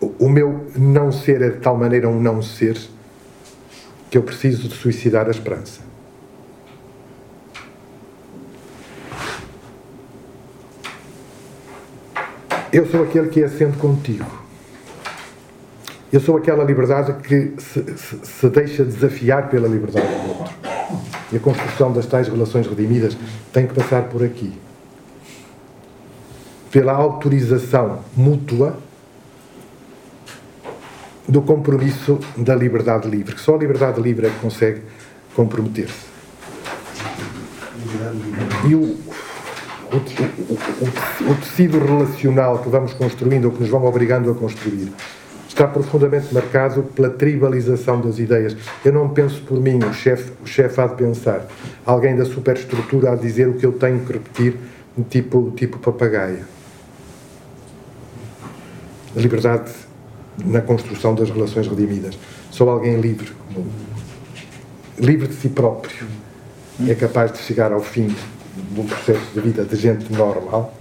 o meu não ser é de tal maneira um não ser que eu preciso de suicidar a esperança. Eu sou aquele que é sendo contigo. Eu sou aquela liberdade que se, se, se, deixa desafiar pela liberdade do outro. E a construção das tais relações redimidas tem que passar por aqui. Pela autorização mútua do compromisso da liberdade livre, só a liberdade livre é que consegue comprometer-se. E o, o, o, o, tecido relacional que vamos construindo ou que nos vão obrigando a construir está profundamente marcado pela tribalização das ideias. Eu não penso por mim, o chefe o chef há de pensar. Alguém da superestrutura a dizer o que eu tenho que repetir, tipo, tipo papagaio. A liberdade na construção das relações redimidas. Sou alguém livre, livre de si próprio. É capaz de chegar ao fim um processo de vida de gente normal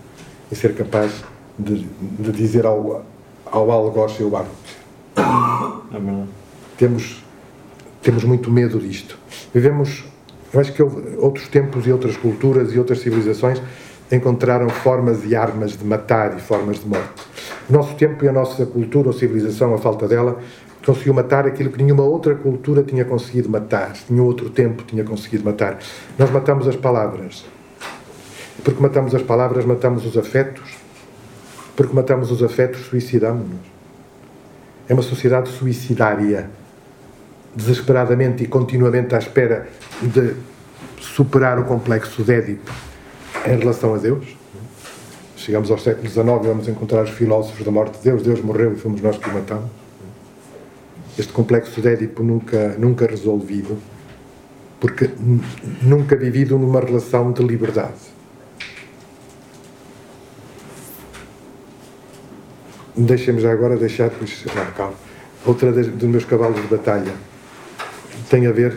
e ser capaz de, de dizer ao, ao algoz eu amo. É temos, temos muito medo disto. Vivemos Eu acho que houve outros tempos e outras culturas e outras civilizações encontraram formas e armas de matar e formas de morte. O nosso tempo e a nossa cultura ou civilização, a falta dela, conseguiu matar aquilo que nenhuma outra cultura tinha conseguido matar, nenhum outro tempo tinha conseguido matar. Nós matamos as palavras. Porque matamos as palavras, matamos os afetos. Porque matamos os afetos, suicidamos-nos. É uma sociedade suicidária, desesperadamente e continuamente à espera de superar o complexo de Édipo em relação a Deus. Chegamos ao século XIX e vamos encontrar os filósofos da morte de Deus. Deus morreu e fomos nós que o matamos. Este complexo de Édipo nunca, nunca resolvido, porque nunca vivido numa relação de liberdade. Deixem-me já agora deixar, pois, não, calma. Outra das, dos meus cavalos de batalha tem a ver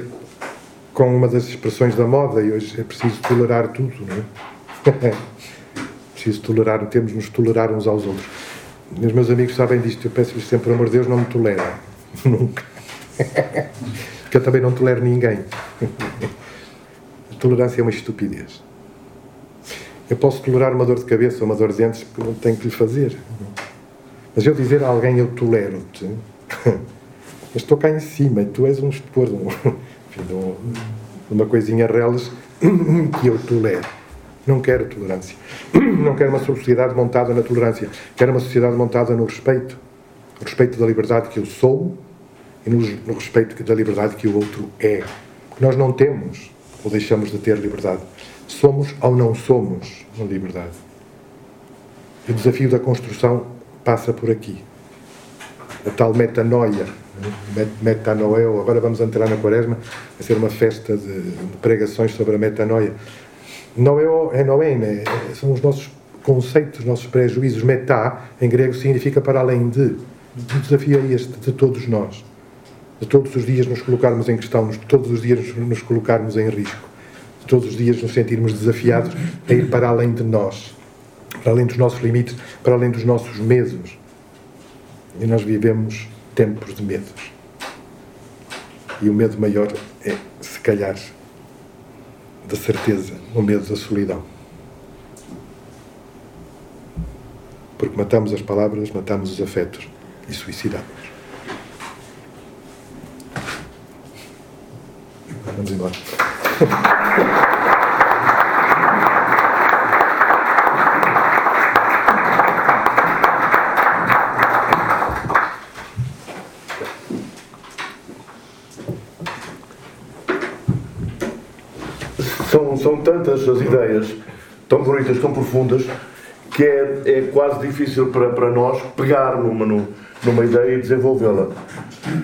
com uma das expressões da moda e hoje é preciso tolerar tudo, não é? preciso tolerar, temos de nos tolerar uns aos outros. Os meus amigos sabem disto, eu peço-lhes sempre, amor de Deus, não me tolerem. Nunca. que eu também não tolero ninguém. A tolerância é uma estupidez. Eu posso tolerar uma dor de cabeça ou uma dor de dentes porque não tenho que lhe fazer. Mas eu dizer a alguém eu tolero-te, mas estou cá em cima e tu és um expor, um, enfim, uma coisinha reles que eu tolero. Não quero tolerância. Não quero uma sociedade montada na tolerância. Quero uma sociedade montada no respeito. No respeito da liberdade que eu sou e no, respeito da liberdade que o outro é. Porque nós não temos ou deixamos de ter liberdade. Somos ou não somos liberdade. O desafio da construção passa por aqui. A tal metanoia, metanoel, agora vamos entrar na quaresma, vai ser uma festa de, de pregações sobre a metanoia. Noé é Noé, né? são os nossos conceitos, os nossos prejuízos. Metá, em grego, significa para além de. O desafio é este, de todos nós. De todos os dias nos colocarmos em questão, de todos os dias nos colocarmos em risco, de todos os dias nos sentirmos desafiados a ir para além de nós para além dos nossos limites, para além dos nossos medos. E nós vivemos tempos de medos. E o medo maior é, se calhar, da certeza, o medo da solidão. Porque matamos as palavras, matamos os afetos e suicidamos. Vamos embora. são, tantas as ideias, tão bonitas, tão profundas, que é, é quase difícil para, para nós pegar numa, numa ideia e desenvolvê-la.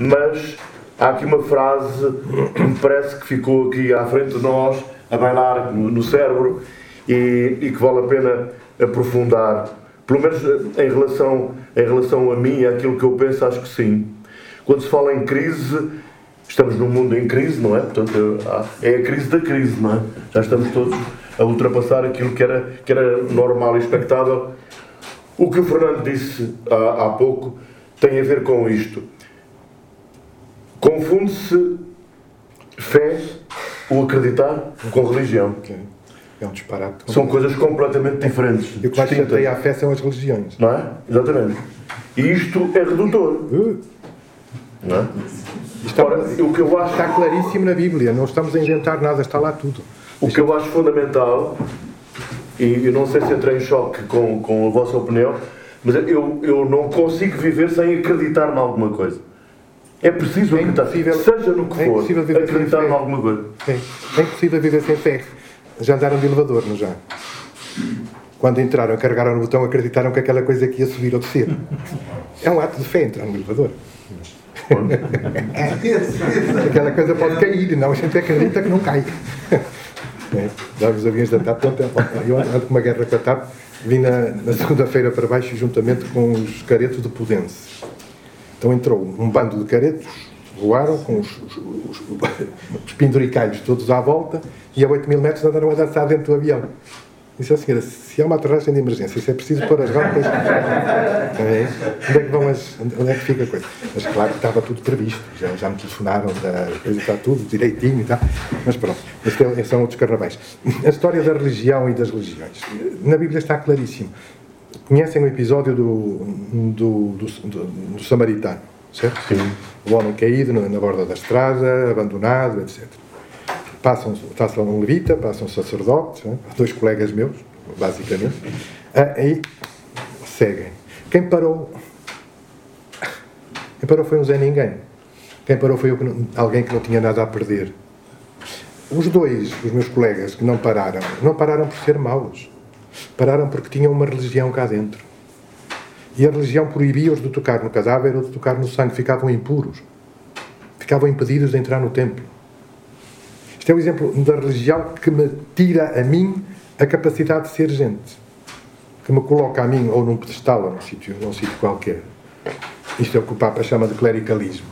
Mas há aqui uma frase que me parece que ficou aqui à frente de nós, a bailar no, cérebro, e, e, que vale a pena aprofundar. Pelo menos em relação, em relação a mim, aquilo que eu penso, acho que sim. Quando se fala em crise, estamos num mundo em crise, não é? Portanto, é a crise da crise, não é? Já estamos todos a ultrapassar aquilo que era, que era normal e expectável. O que o Fernando disse há, há pouco tem a ver com isto. Confunde-se fé ou acreditar com religião. É um disparate. São coisas completamente diferentes. E o que mais chateia a fé são as religiões. Não é? Exatamente. E isto é redutor. Uh. Não é? Está, Ora, o que eu acho... está claríssimo na Bíblia, não estamos a inventar nada, está lá tudo. O que eu acho fundamental, e eu não sei se entrei em choque com, com a vossa opinião, mas eu, eu não consigo viver sem acreditar em alguma coisa. É preciso é acreditar, seja no que é for, acreditar em alguma coisa. É, é impossível viver sem fé. Já andaram de elevador, não já? Quando entraram, carregaram no botão, acreditaram que aquela coisa aqui ia subir ou descer. É um ato de fé entrar no elevador. Aquela coisa pode cair, não, a gente acredita que não cai. É, já os aviões da TAP, eu ando com uma guerra com a TAP, vim na, na segunda-feira para baixo juntamente com os caretos de Pudense. Então entrou um bando de caretos, voaram com os, os, os, os penduricalhos todos à volta e a 8 mil metros andaram a dançar dentro do avião. Disse a senhora, se há uma aterragem de emergência, se é preciso pôr as rampas, é? onde é que vão as, onde é que fica a coisa? Mas claro que estava tudo previsto, já, já me telefonaram, da coisa está tudo direitinho e tal, mas pronto, estes são outros carnavais. A história da religião e das religiões. Na Bíblia está claríssimo. Conhecem o episódio do, do, do, do, do samaritano, certo? Sim. O homem caído na borda da estrada, abandonado, etc passam, passa um levita, passa um sacerdote, né? dois colegas meus, basicamente, aí seguem. Quem parou? Quem parou foi um Zé Ninguém. Quem parou foi alguém que não tinha nada a perder. Os dois, os meus colegas que não pararam, não pararam por ser maus. Pararam porque tinham uma religião cá dentro. E a religião proibia-os de tocar no cadáver ou de tocar no sangue. Ficavam impuros. Ficavam impedidos de entrar no templo. Isto é o exemplo da religião que me tira a mim a capacidade de ser gente. Que me coloca a mim ou num pedestal ou num sítio, num sítio qualquer. Isto é o que o Papa chama de clericalismo.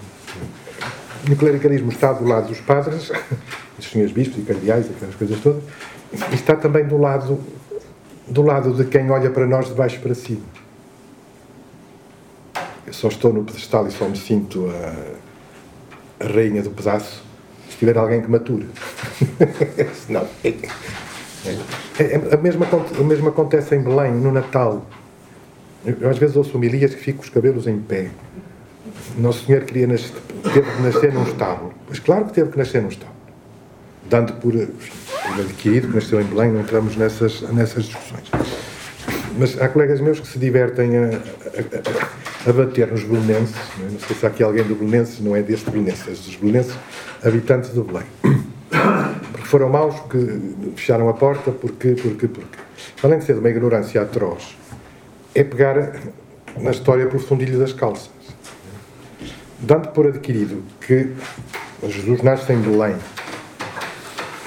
O clericalismo está do lado dos padres, dos senhores bispos e cardeais, aquelas coisas todas, e está também do lado, do lado de quem olha para nós de baixo para cima. Eu só estou no pedestal e só me sinto a, a rainha do pedaço se tiver alguém que mature. Senão. É, é, a, mesma, o mesmo acontece em Belém, no Natal. Eu, às vezes ouço humilhas que fico com os cabelos em pé. Nosso Senhor queria nascer, teve que nascer num estábulo. Pois claro que teve que nascer num estábulo. Dando por, por adquirido que nasceu em Belém, não entramos nessas, nessas discussões. Mas há colegas meus que se divertem a, a, a bater nos belenenses. Não, é? não, sei se há aqui alguém do belenenses, não é deste belenenses, é dos belenenses habitantes do Belém. Porque foram maus, porque fecharam a porta, porque, porque, porque. Além de ser de uma ignorância atroz, é pegar na história pelo fundilho das calças. Dando por adquirido que Jesus nasce em Belém,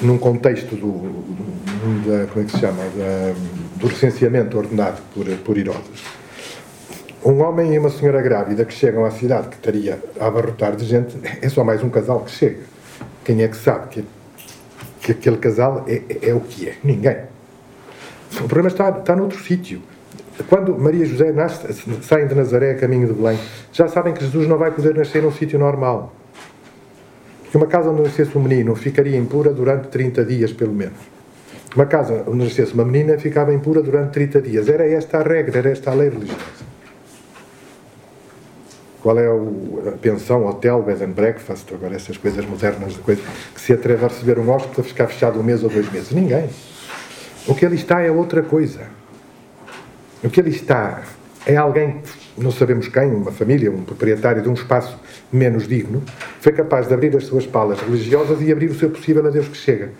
num contexto do, da, como é que se chama, da, do recenseamento ordenado por, por Herodes, um homem e uma senhora grávida que chegam à cidade que estaria a abarrotar de gente, é só mais um casal que chega. Quem é que sabe que, que aquele casal é, é, é o que é? Ninguém. O problema está, está noutro sítio. Quando Maria e José nasce, saem de Nazaré a caminho de Belém, já sabem que Jesus não vai poder nascer num sítio normal. Que uma casa onde nascesse um menino ficaria impura durante 30 dias, pelo menos. Uma casa onde nascesse uma menina ficava impura durante 30 dias. Era esta a regra, era esta a lei religiosa qual é o, a pensão, hotel, bed and breakfast, agora essas coisas modernas de coisa, que se atreve a receber um hóspede a ficar fechado um mês ou dois meses? Ninguém. O que ali está é outra coisa. O que ali está é alguém, não sabemos quem, uma família, um proprietário de um espaço menos digno, foi capaz de abrir as suas palas religiosas e abrir o seu possível a Deus que chega.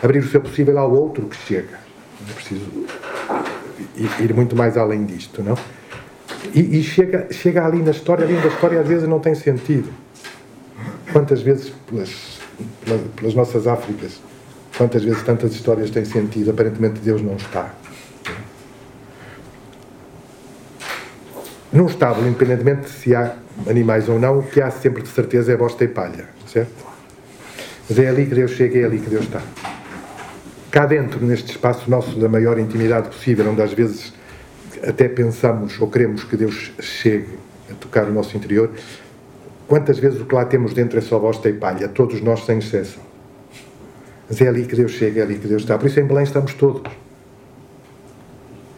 Abrir o seu possível ao outro que chega. Não é preciso ir muito mais além disto, não? E, e, chega, chega ali na história, ali da história às vezes não tem sentido. Quantas vezes pelas, pelas, pelas nossas Áfricas, quantas vezes tantas histórias têm sentido, aparentemente Deus não está. Num estábulo, independentemente de se há animais ou não, o que há sempre de certeza é bosta e palha, certo? Mas é ali que Deus chega, é ali que Deus está. Cá dentro, neste espaço nosso da maior intimidade possível, onde às vezes até pensamos ou queremos que Deus chegue a tocar o nosso interior, quantas vezes o que lá temos dentro é só bosta e palha, todos nós sem exceção. Mas é ali que Deus chega, é ali que Deus está. Por isso em Belém estamos todos.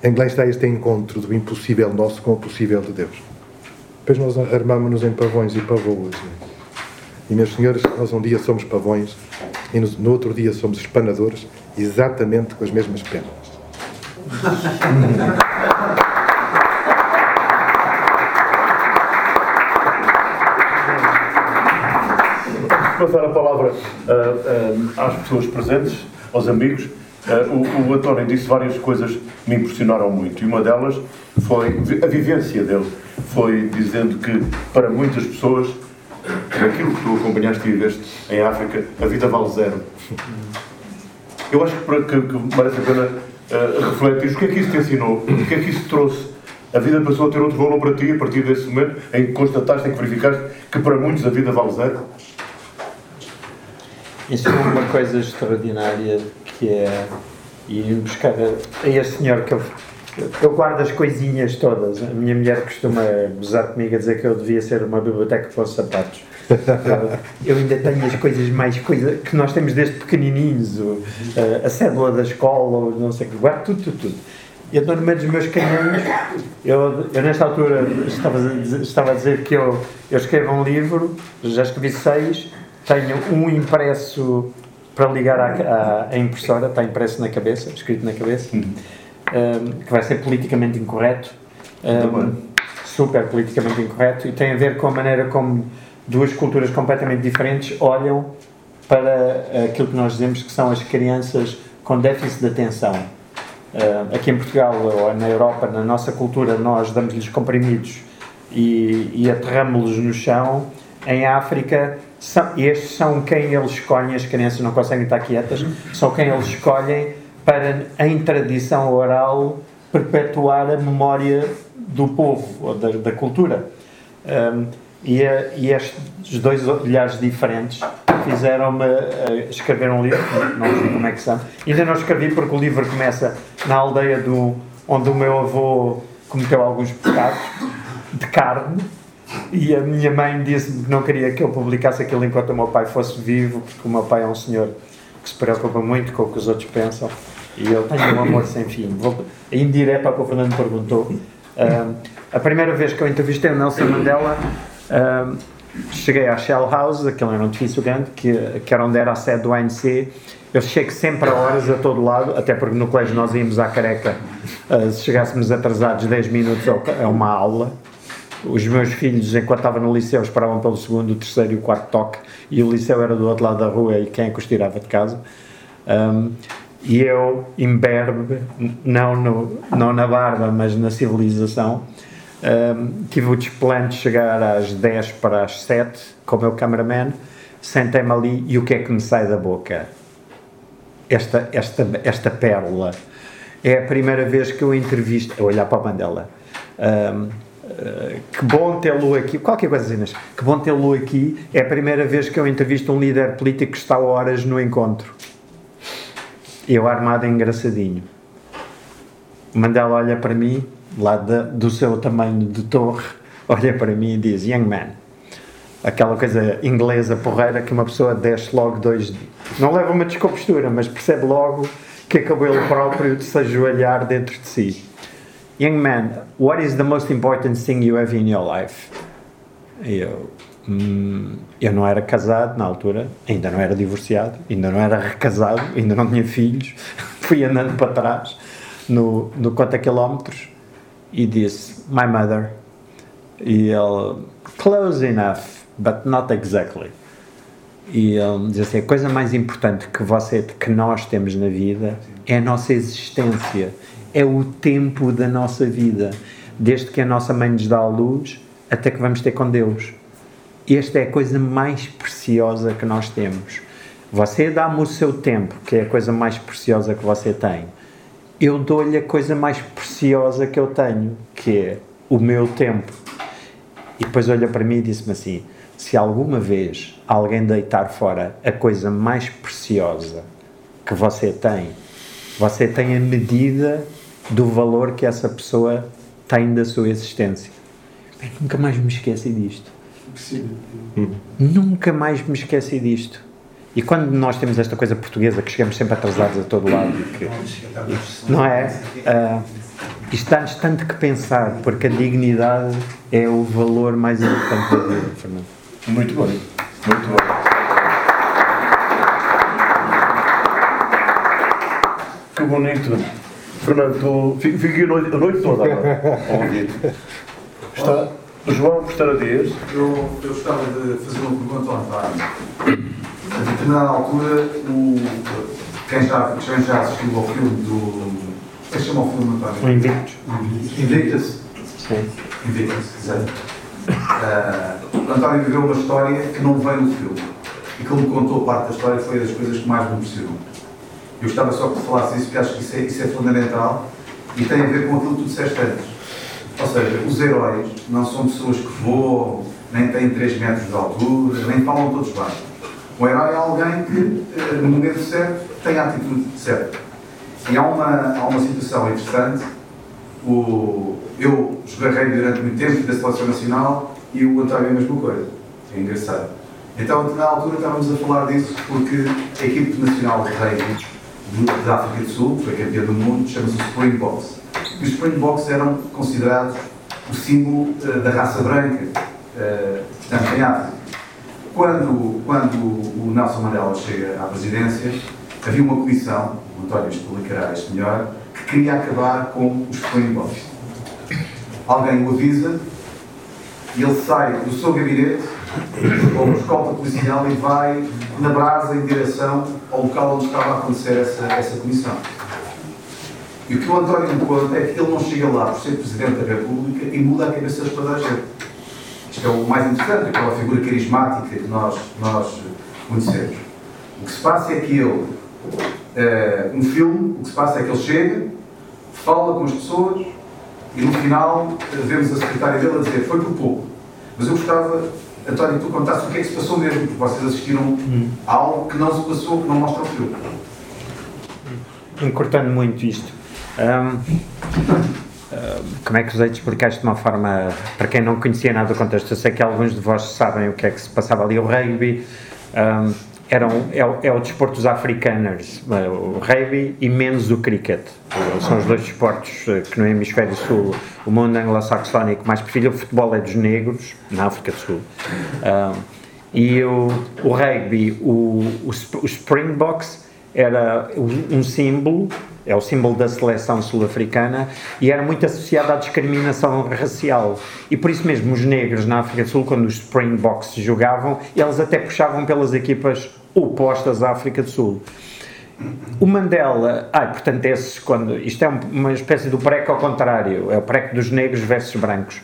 Em Belém está este encontro do impossível nosso com o possível de Deus. Depois nós armamos-nos em pavões e pavoas. E, meus senhores, nós um dia somos pavões e no outro dia somos espanadores, exatamente com as mesmas penas. Passar a palavra uh, uh, às pessoas presentes, aos amigos. Uh, o, o, António disse várias coisas que me impressionaram muito e uma delas foi a vivência dele. Foi dizendo que para muitas pessoas, aquilo que tu acompanhaste e viveste em África, a vida vale zero. Eu acho que, que, que merece a pena uh, refletir o que é que isso te ensinou, o que é que isso trouxe. A vida passou a ter outro valor para ti a partir desse momento em que constataste, em que verificaste que para muitos a vida vale zero? É uma coisa extraordinária que é e buscar a, a esse senhor que eu, eu guardo as coisinhas todas. A minha mulher costuma gozar comigo a dizer que eu devia ser uma biblioteca os sapatos. Eu, eu ainda tenho as coisas mais coisas que nós temos desde pequenininhos, o, a, a cédula da escola, não sei o que, guardo tudo, tudo, tudo. E eu, no meio dos meus canhões, eu, eu nesta altura estava a, dizer, estava a dizer que eu, eu escrevo um livro, já escrevi seis, tenho um impresso para ligar à, à, à impressora, está impresso na cabeça, escrito na cabeça, um, que vai ser politicamente incorreto, um, super politicamente incorreto, e tem a ver com a maneira como duas culturas completamente diferentes olham para aquilo que nós dizemos que são as crianças com déficit de atenção. Uh, aqui em Portugal ou na Europa, na nossa cultura, nós damos-lhes comprimidos e, e aterramos-los no chão. Em África, são, estes são quem eles escolhem, as crianças não conseguem estar quietas, são quem eles escolhem para, em tradição oral, perpetuar a memória do povo ou da, da cultura. Um, e, e estes dois olhares diferentes fizeram-me uh, escrever um livro, não sei como é que são. Ainda não escrevi porque o livro começa na aldeia do, onde o meu avô cometeu alguns pecados de carne e a minha mãe disse-me que não queria que eu publicasse aquilo enquanto o meu pai fosse vivo, porque o meu pai é um senhor que se preocupa muito com o que os outros pensam e eu tenho um amor sem fim. Vou, indireto ao que o Fernando perguntou. Uh, a primeira vez que eu entrevistei o Nelson Mandela um, cheguei à Shell House, aquele era um edifício grande, que, que era onde era a sede do ANC. Eu chego sempre a horas a todo lado, até porque no colégio nós íamos à careca. Uh, se chegássemos atrasados 10 minutos é uma aula. Os meus filhos, enquanto estava no liceu, esperavam pelo segundo, o terceiro e o quarto toque, e o liceu era do outro lado da rua e quem é que os tirava de casa. Um, e eu, imberbe, não, no, não na barba, mas na civilização, um, tive o desplante de chegar às 10 para as 7 com o meu cameraman, sentei-me ali e o que é que me sai da boca? Esta, esta, esta pérola. É a primeira vez que eu entrevisto, a olhar para a Mandela. Um, uh, ah, que bom tê-lo aqui, qualquer coisa assim, que bom tê-lo aqui. É a primeira vez que eu entrevisto um líder político que está horas no encontro. Eu armado engraçadinho. Mandela olha para mim lá de, do seu tamanho de torre, olha para mim e diz: Young man. Aquela coisa inglesa porreira que uma pessoa desce logo dois. Não leva uma descompostura, mas percebe logo que acabou ele próprio de se ajoelhar dentro de si. Young man, what is the most important thing you have in your life? Eu, hum, eu não era casado na altura, ainda não era divorciado, ainda não era recasado, ainda não tinha filhos, fui andando para trás no, no conta quilómetros e disse My mother. E ele, close enough, but not exactly. E ele diz assim: a coisa mais importante que você, que nós temos na vida é a nossa existência, é o tempo da nossa vida, desde que a nossa mãe nos dá a luz até que vamos ter com Deus. Esta é a coisa mais preciosa que nós temos. Você dá-me o seu tempo, que é a coisa mais preciosa que você tem eu dou-lhe a coisa mais preciosa que eu tenho, que é o meu tempo. E depois olha para mim e disse-me assim: se alguma vez alguém deitar fora a coisa mais preciosa que você tem, você tem a medida do valor que essa pessoa tem da sua existência. Eu nunca mais me esqueci disto. Hum. Nunca mais me esqueci disto. E quando nós temos esta coisa portuguesa que chegamos sempre atrasados a todo lado, que, não é? Uh, isto dá-nos tanto que pensar, porque a dignidade é o valor mais importante da vida, Fernando. Muito bom, muito bom. Que bonito. Fernando, tu fiquei a noite, a noite toda agora a ouvir. Está, João Costara Dias. Eu, eu gostava de fazer uma pergunta ao António a determinada altura, o, quem, já, quem já assistiu ao filme do. Como é se chama o filme, António? O Invictus. Invictus? Sim. Invictus, exato. Uh, António viveu uma história que não veio no filme. E como contou parte da história, foi das coisas que mais me impressionou. Eu gostava só que falasse isso, porque acho que isso é, isso é fundamental e tem a ver com aquilo que tu disseste antes. Ou seja, os heróis não são pessoas que voam, nem têm 3 metros de altura, nem falam todos baixos. Um herói é alguém que, eh, no momento certo, tem a atitude certa. E há uma, há uma situação interessante. O, eu rugby durante muito tempo da Seleção Nacional e o António é a mesma coisa. É engraçado. Então, na altura, estávamos a falar disso porque a equipe nacional de rugby da África do Sul, foi campeã do mundo, chama-se Springboks. E os Springboks eram considerados o símbolo uh, da raça branca, portanto, em África. Quando, quando o Nelson Mandela chega à presidência, havia uma comissão, o António explicará isto melhor, que queria acabar com os Springboks. Alguém o avisa e ele sai do seu gabinete ou escolta policial e vai na brasa em direção ao local onde estava a acontecer essa, essa comissão. E o que o António me conta é que ele não chega lá por ser Presidente da República e muda a cabeça de toda a gente. Isto é o mais interessante, aquela figura carismática que nós, nós conhecemos. O que se passa é que ele, uh, um filme, o que se passa é que ele chega, fala com as pessoas e no final uh, vemos a secretária dele a dizer foi por pouco. Mas eu gostava António, tu contaste o que é que se passou mesmo, porque vocês assistiram hum. a algo que não se passou, que não mostra o filme. Encurtando muito isto. Um, como é que os hei de explicar isto de uma forma para quem não conhecia nada do contexto? Eu sei que alguns de vós sabem o que é que se passava ali. O rugby um, era um, é, é o desporto dos africanos, o rugby e menos o cricket. São os dois desportos eh, que no hemisfério sul o mundo anglo-saxónico mais prefere. O futebol é dos negros, na África do Sul. Um, e o, o rugby, o, o, o Springboks, era um símbolo, é o símbolo da seleção sul-africana, e era muito associado à discriminação racial. E por isso mesmo, os negros na África do Sul, quando os Springboks jogavam, eles até puxavam pelas equipas opostas à África do Sul. O Mandela, ah, portanto, esses, quando, isto é uma espécie do preco ao contrário, é o preco dos negros versus brancos.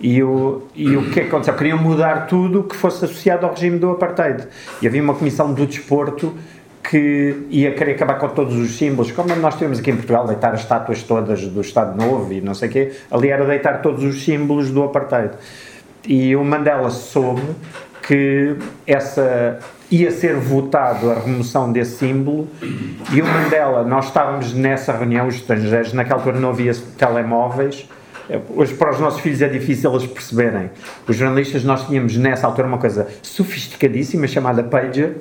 E o, e o é que aconteceu? Queriam mudar tudo que fosse associado ao regime do apartheid. E havia uma comissão do desporto que ia querer acabar com todos os símbolos, como nós temos aqui em Portugal, deitar as estátuas todas do Estado Novo e não sei o quê, ali era deitar todos os símbolos do apartheid. E o Mandela soube que essa ia ser votado a remoção desse símbolo e o Mandela, nós estávamos nessa reunião, os estrangeiros, naquela altura não havia telemóveis, Hoje, para os nossos filhos, é difícil eles perceberem. Os jornalistas, nós tínhamos nessa altura uma coisa sofisticadíssima chamada Pager,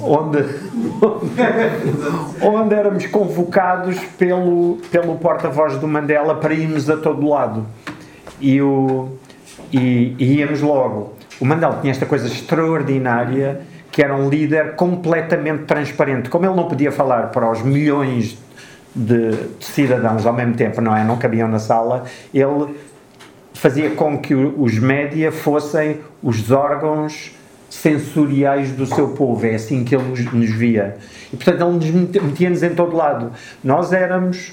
onde, onde, onde éramos convocados pelo, pelo porta-voz do Mandela para irmos a todo lado. E, o, e, e íamos logo. O Mandela tinha esta coisa extraordinária que era um líder completamente transparente. Como ele não podia falar para os milhões de, cidadãos ao mesmo tempo, não é? Não cabiam na sala, ele fazia com que os média fossem os órgãos sensoriais do seu povo, é assim que ele nos, nos via. E portanto ele nos metia-nos em todo lado. Nós éramos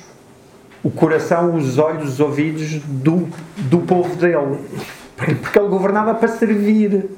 o coração, os olhos, os ouvidos do, do povo dele. Porque ele governava para servir.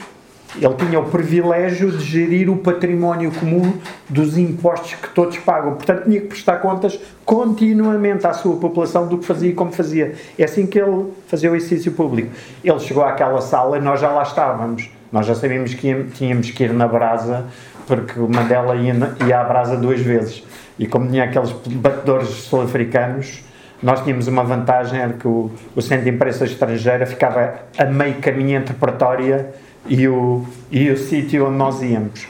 Ele tinha o privilégio de gerir o património comum dos impostos que todos pagam. Portanto, tinha que prestar contas continuamente à sua população do que fazia e como fazia. É assim que ele fazia o exercício público. Ele chegou àquela sala e nós já lá estávamos. Nós já sabíamos que tínhamos que ir na brasa, porque o Mandela ia, ia à brasa duas vezes. E como tinha aqueles batedores sul-africanos, nós tínhamos uma vantagem, era que o, o Centro de Imprensa Estrangeira ficava a meio caminho entre Pretória e o, e o sítio onde nós íamos.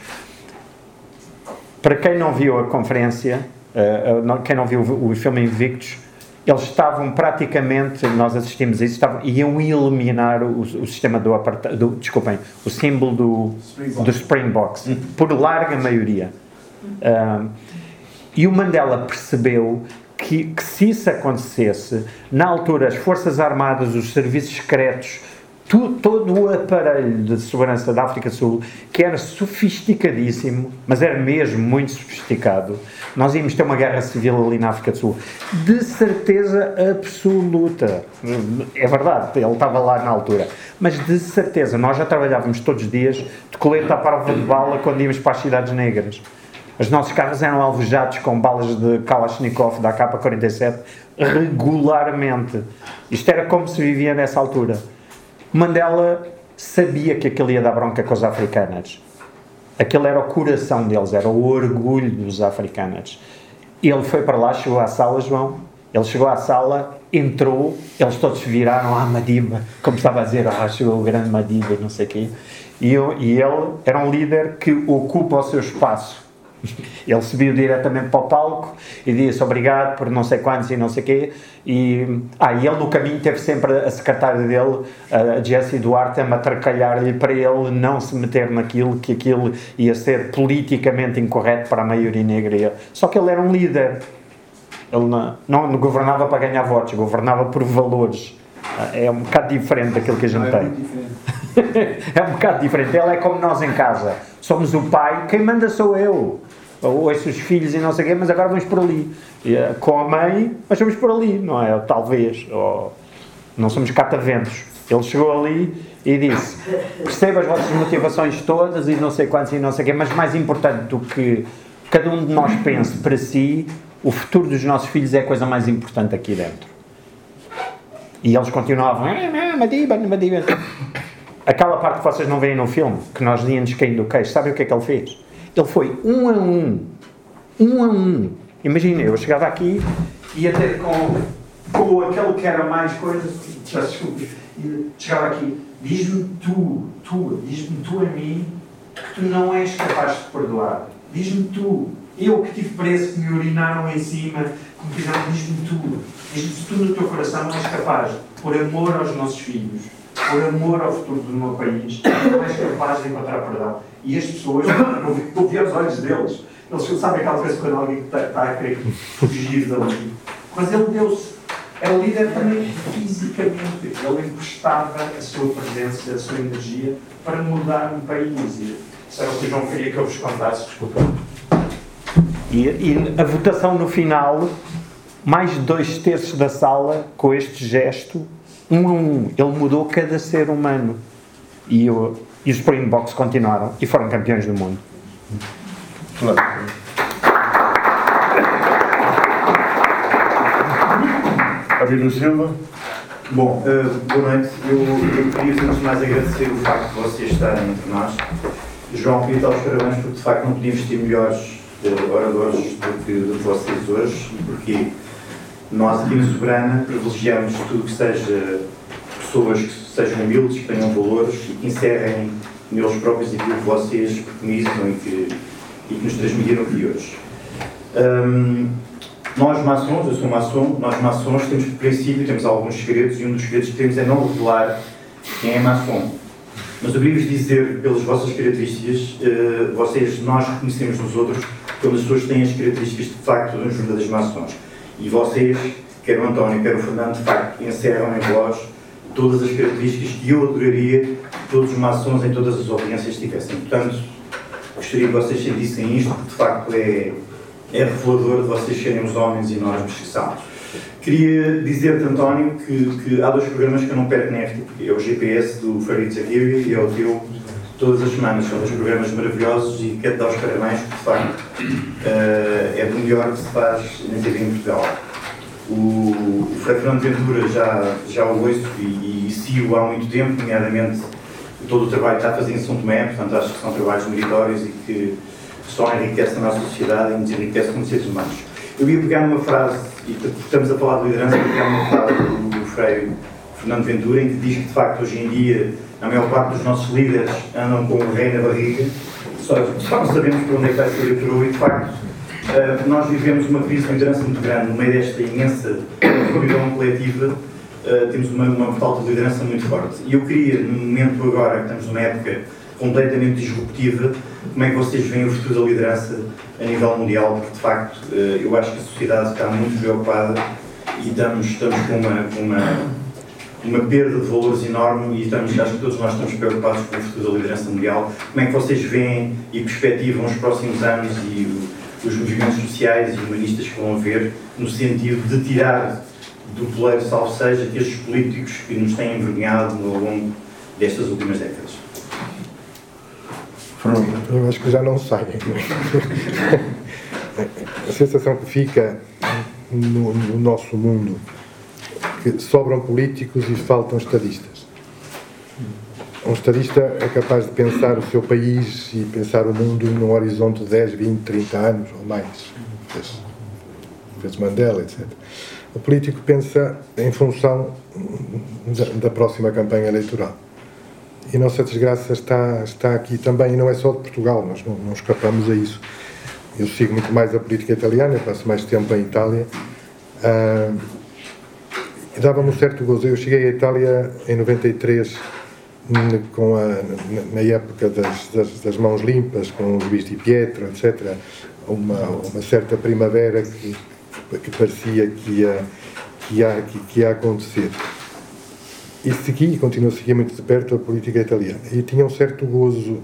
Para quem não viu a conferência, uh, quem não viu o, o filme Invictus, eles estavam praticamente, nós assistimos a isso, estavam, iam eliminar o, o sistema do, aparta, do desculpem, o símbolo do Springbox, do Springbox uhum. por larga maioria. Uh, e o Mandela percebeu que, que se isso acontecesse, na altura as Forças Armadas, os serviços secretos, tu, todo o aparelho de segurança da África Sul, que era sofisticadíssimo, mas era mesmo muito sofisticado, nós íamos ter uma guerra civil ali na África do Sul. De certeza absoluta. É verdade, ele estava lá na altura. Mas de certeza, nós já trabalhávamos todos os dias de colete à prova de bala quando íamos para as cidades negras. Os nossos carros eram alvejados com balas de Kalashnikov da AK-47 regularmente. Isto era como se vivia nessa altura. Mandela sabia que aquilo ia dar bronca com os africanos. Aquele era o coração deles, era o orgulho dos africanos. ele foi para lá, chegou à sala, João. Ele chegou à sala, entrou, eles todos viraram à Madiba, como estava a dizer, ah, chegou o grande Madiba, não sei o quê. E, eu, e ele era um líder que ocupa o seu espaço. Ele subiu diretamente para o palco e disse obrigado por não sei quantos e não sei quê. E, ah, e ele no caminho teve sempre a secretária dele, a Jessie Duarte, a matracalhar-lhe para ele não se meter naquilo, que aquilo ia ser politicamente incorreto para a maioria negra. Só que ele era um líder. Ele não, não governava para ganhar votos, governava por valores. É um bocado diferente daquilo que a gente Não, é tem. é um bocado diferente. Ele é como nós em casa. Somos o pai, quem manda sou eu. Ou ouço os filhos e não sei o quê, mas agora vamos por ali. Eh, com a mãe, mas vamos por ali, não é? Talvez. Ou, não somos cataventos. Ele chegou ali e disse: percebo as vossas motivações todas e não sei quantos e não sei o quê, mas mais importante do que cada um de nós pense para si, o futuro dos nossos filhos é a coisa mais importante aqui dentro. E eles continuavam, "Ah. Aquela parte que vocês não veem no filme, que nós íamos caindo do queixo, sabem o que é que ele fez? Ele foi um a um, um a um. Imagina, eu chegava aqui e ter com, com aquele que era mais coisa, peço desculpa, e chegava aqui, diz-me tu, tu, diz-me tu a mim que tu não és capaz de perdoar. Diz-me tu, eu que tive preso, que me urinaram em cima, que me fizeram, diz-me tu, diz-me se tu no teu coração não és capaz, por amor aos nossos filhos, por amor ao futuro do meu país, não és capaz de encontrar perdão. E as pessoas, eu vi- eu aos olhos deles, eles sabem aquela coisa quando alguém está, está a querer fugir dali. Mas ele deu-se. Era líder também fisicamente. Ele emprestava a sua presença, a sua energia para mudar um país. O que o João queria que eu vos contasse, desculpa. E, e a votação no final, mais de dois terços da sala, com este gesto, um a um, ele mudou cada ser humano. E, o- e os Springboks continuaram e foram campeões do mundo. Abílio Silva. Bom, eh, boa noite. Eu, eu queria, antes de mais, agradecer o facto de vocês estarem entre nós. João, queria dar os parabéns porque, de facto, não podíamos ter melhores eh, oradores do que, do que vocês hoje e porque nós, aqui no Soberana, privilegiamos tudo que seja pessoas que sejam humildes, tenham valores e que encerrem neles próprios aquilo que vocês preconizam e que, e que nos transmitiram aqui hoje. Hum, nós maçons, eu sou maçom, nós maçons temos por princípio, temos alguns segredos e um dos segredos que temos é não revelar quem é maçom. Mas queria-vos dizer, pelas vossas características, eh, vocês, nós reconhecemos nos outros pelas pessoas que têm as características de facto de uns verdadeiros maçons. E vocês, quer o António, quer o Fernando, de facto, encerram em vós todas as características que eu adoraria que todos os maçons em todas as audiências tivessem. Portanto, gostaria que vocês sentissem isto, porque de facto é, é revelador de vocês serem os homens enormes que são. Queria dizer-te, António, que, que há dois programas que eu não perco nem FTP. É o GPS do Farid Zakiri e é o teu todas as semanas. São dois programas maravilhosos e quero dar os parabéns, porque de facto eh, é do melhor que se faz na TV em Portugal. O, o Fernando Ventura já, já o ouço e, e sigo há muito tempo, nomeadamente todo o trabalho que está a fazer em São Tomé, portanto acho que são trabalhos meritórios e que só enriquecem a nossa sociedade e nos enriquecem como seres humanos. Eu ia pegar numa frase, e estamos a falar de liderança, ia pegar numa frase do, do Fernando Ventura, em que diz que de facto hoje em dia a maior parte dos nossos líderes andam com o rei na barriga, só, só não sabemos para onde é que vai ser liderou e de facto eh, nós vivemos uma crise de liderança muito grande, no meio desta imensa escuridão coletiva, eh, temos uma, uma falta de liderança muito forte. E eu queria, no momento agora, que estamos numa época completamente disruptiva, como é que vocês veem o futuro da liderança a nível mundial? Porque, de facto, eh, eu acho que a sociedade está muito preocupada e estamos, estamos com uma, uma uma perda de valores enorme e estamos, acho que todos nós estamos preocupados com o futuro da liderança mundial. Como é que vocês veem e perspectivam os próximos anos e os movimentos sociais e humanistas que vão haver no sentido de tirar do poleiro, salvo seja, estes políticos que nos têm envergonhado ao longo destas últimas décadas? Eu acho que já não saem. A sensação que fica no, no nosso mundo que sobram políticos e faltam estadistas. Um estadista é capaz de pensar o seu país e pensar o mundo num horizonte de 10, 20, 30 anos ou mais. fez Mandela, etc. O político pensa em função da, da próxima campanha eleitoral. E nossa desgraça está, está aqui também, e não é só de Portugal, nós não, não escapamos a isso. Eu sigo muito mais a política italiana, passo mais tempo em Itália. Uh, Dava-me um certo gozo. Eu cheguei à Itália em 93, com a, na, época das, das, das, mãos limpas, com Luís Di Pietro, etc. Uma, uma certa primavera que, que parecia que ia, que, ia, que, que ia acontecer. E segui, continuo a seguir muito de perto a política italiana. E tinha um certo gozo,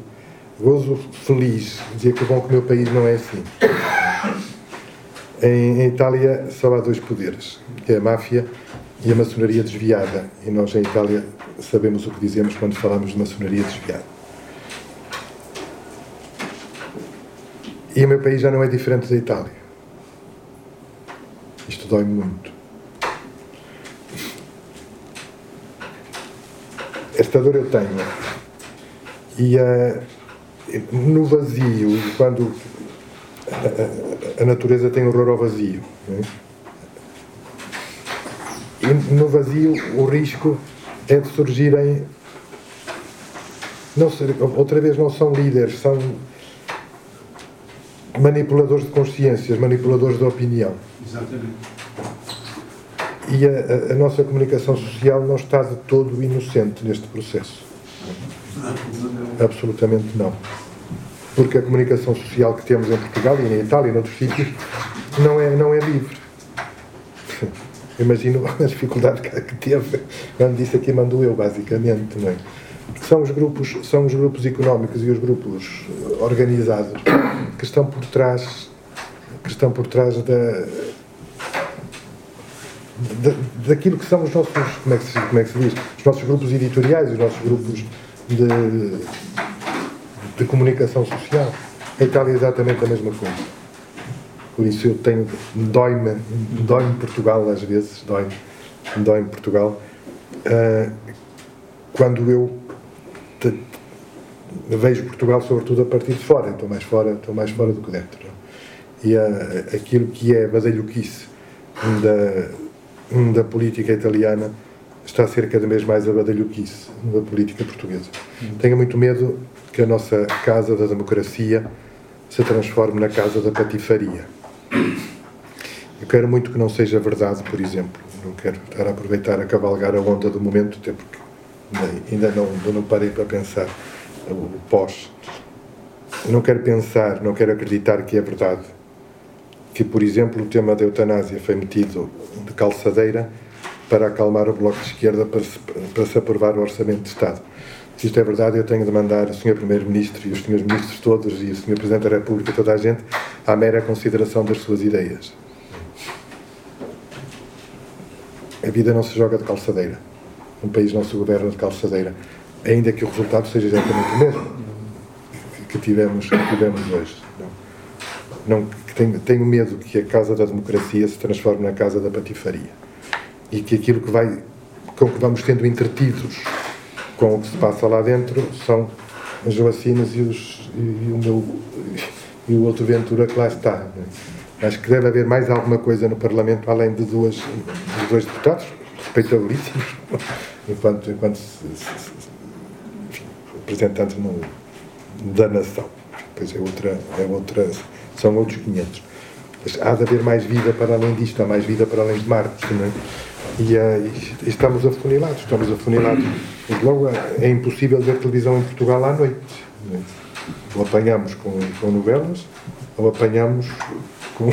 gozo feliz, dizer que bom que o meu país não é assim. Em, em Itália só há dois poderes, que é a máfia e a maçonaria desviada. E nós em Itália sabemos o que dizemos quando falamos de maçonaria desviada. E o meu país já não é diferente da Itália. Isto dói muito. Esta dor eu tenho. E uh, no vazio, quando a, a, a, natureza tem horror ao vazio. É? E no vazio, o risco é de surgirem. Não outra vez, não são líderes, são manipuladores de consciências, manipuladores de opinião. Exatamente. E a, a, a, nossa comunicação social não está de todo inocente neste processo. Absolutamente não. Porque a comunicação social que temos em Portugal e na Itália e noutros sítios não é, não é livre. Imagino a dificuldade que teve quando disse aqui mandou eu, basicamente. É? São os, grupos, são os grupos económicos e os grupos organizados que estão por trás, que estão por trás da, da, daquilo que são os nossos, como é que, se, como é que se diz, os nossos grupos editoriais, os nossos grupos de, de comunicação social. A Itália é exatamente a mesma coisa. Por isso eu tenho. dói-me, dói-me Portugal às vezes, dói-me, dói-me Portugal. Uh, quando eu te, vejo Portugal, sobretudo a partir de fora, estou mais fora, estou mais fora do que dentro. Não? E uh, aquilo que é badalhoquice da, da política italiana está a ser cada vez mais a badalhoquice da política portuguesa. Tenho muito medo que a nossa casa da democracia se transforme na casa da patifaria. Eu quero muito que não seja verdade, por exemplo. Não quero estar a aproveitar a cavalgar a onda do momento, até porque ainda não, não parei para pensar o pós. Não quero pensar, não quero acreditar que é verdade que, por exemplo, o tema da eutanásia foi metido de calçadeira para acalmar o Bloco de Esquerda para se, para se aprovar o Orçamento de Estado. Se isto é verdade, eu tenho de mandar o Sr. Primeiro-Ministro e os Srs. Ministros todos e o Sr. Presidente da República, toda a gente, à mera consideração das suas ideias. A vida não se joga de calçadeira. Um país não se governa de calçadeira. Ainda que o resultado seja exatamente o mesmo que tivemos, que tivemos hoje. Não, não tenho, tenho medo que a casa da democracia se transforme na casa da patifaria. E que aquilo que vai, com que vamos tendo entretidos com o que se passa lá dentro são as vacinas e, os, e, o meu e o outro Ventura que lá está. Né? Acho que deve haver mais alguma coisa no Parlamento além de, duas, de dois deputados, respeitabilíssimos, enquanto, enquanto representantes da nação. Pois é outra, é outra, são outros 500. Mas há de haver mais vida para além disto, há mais vida para além de Marte. Não é? E, uh, e, estamos afunilados, estamos afunilados. Logo, é impossível ver televisão em Portugal à noite. Né? Ou apanhamos com, com novelas, ou apanhamos com,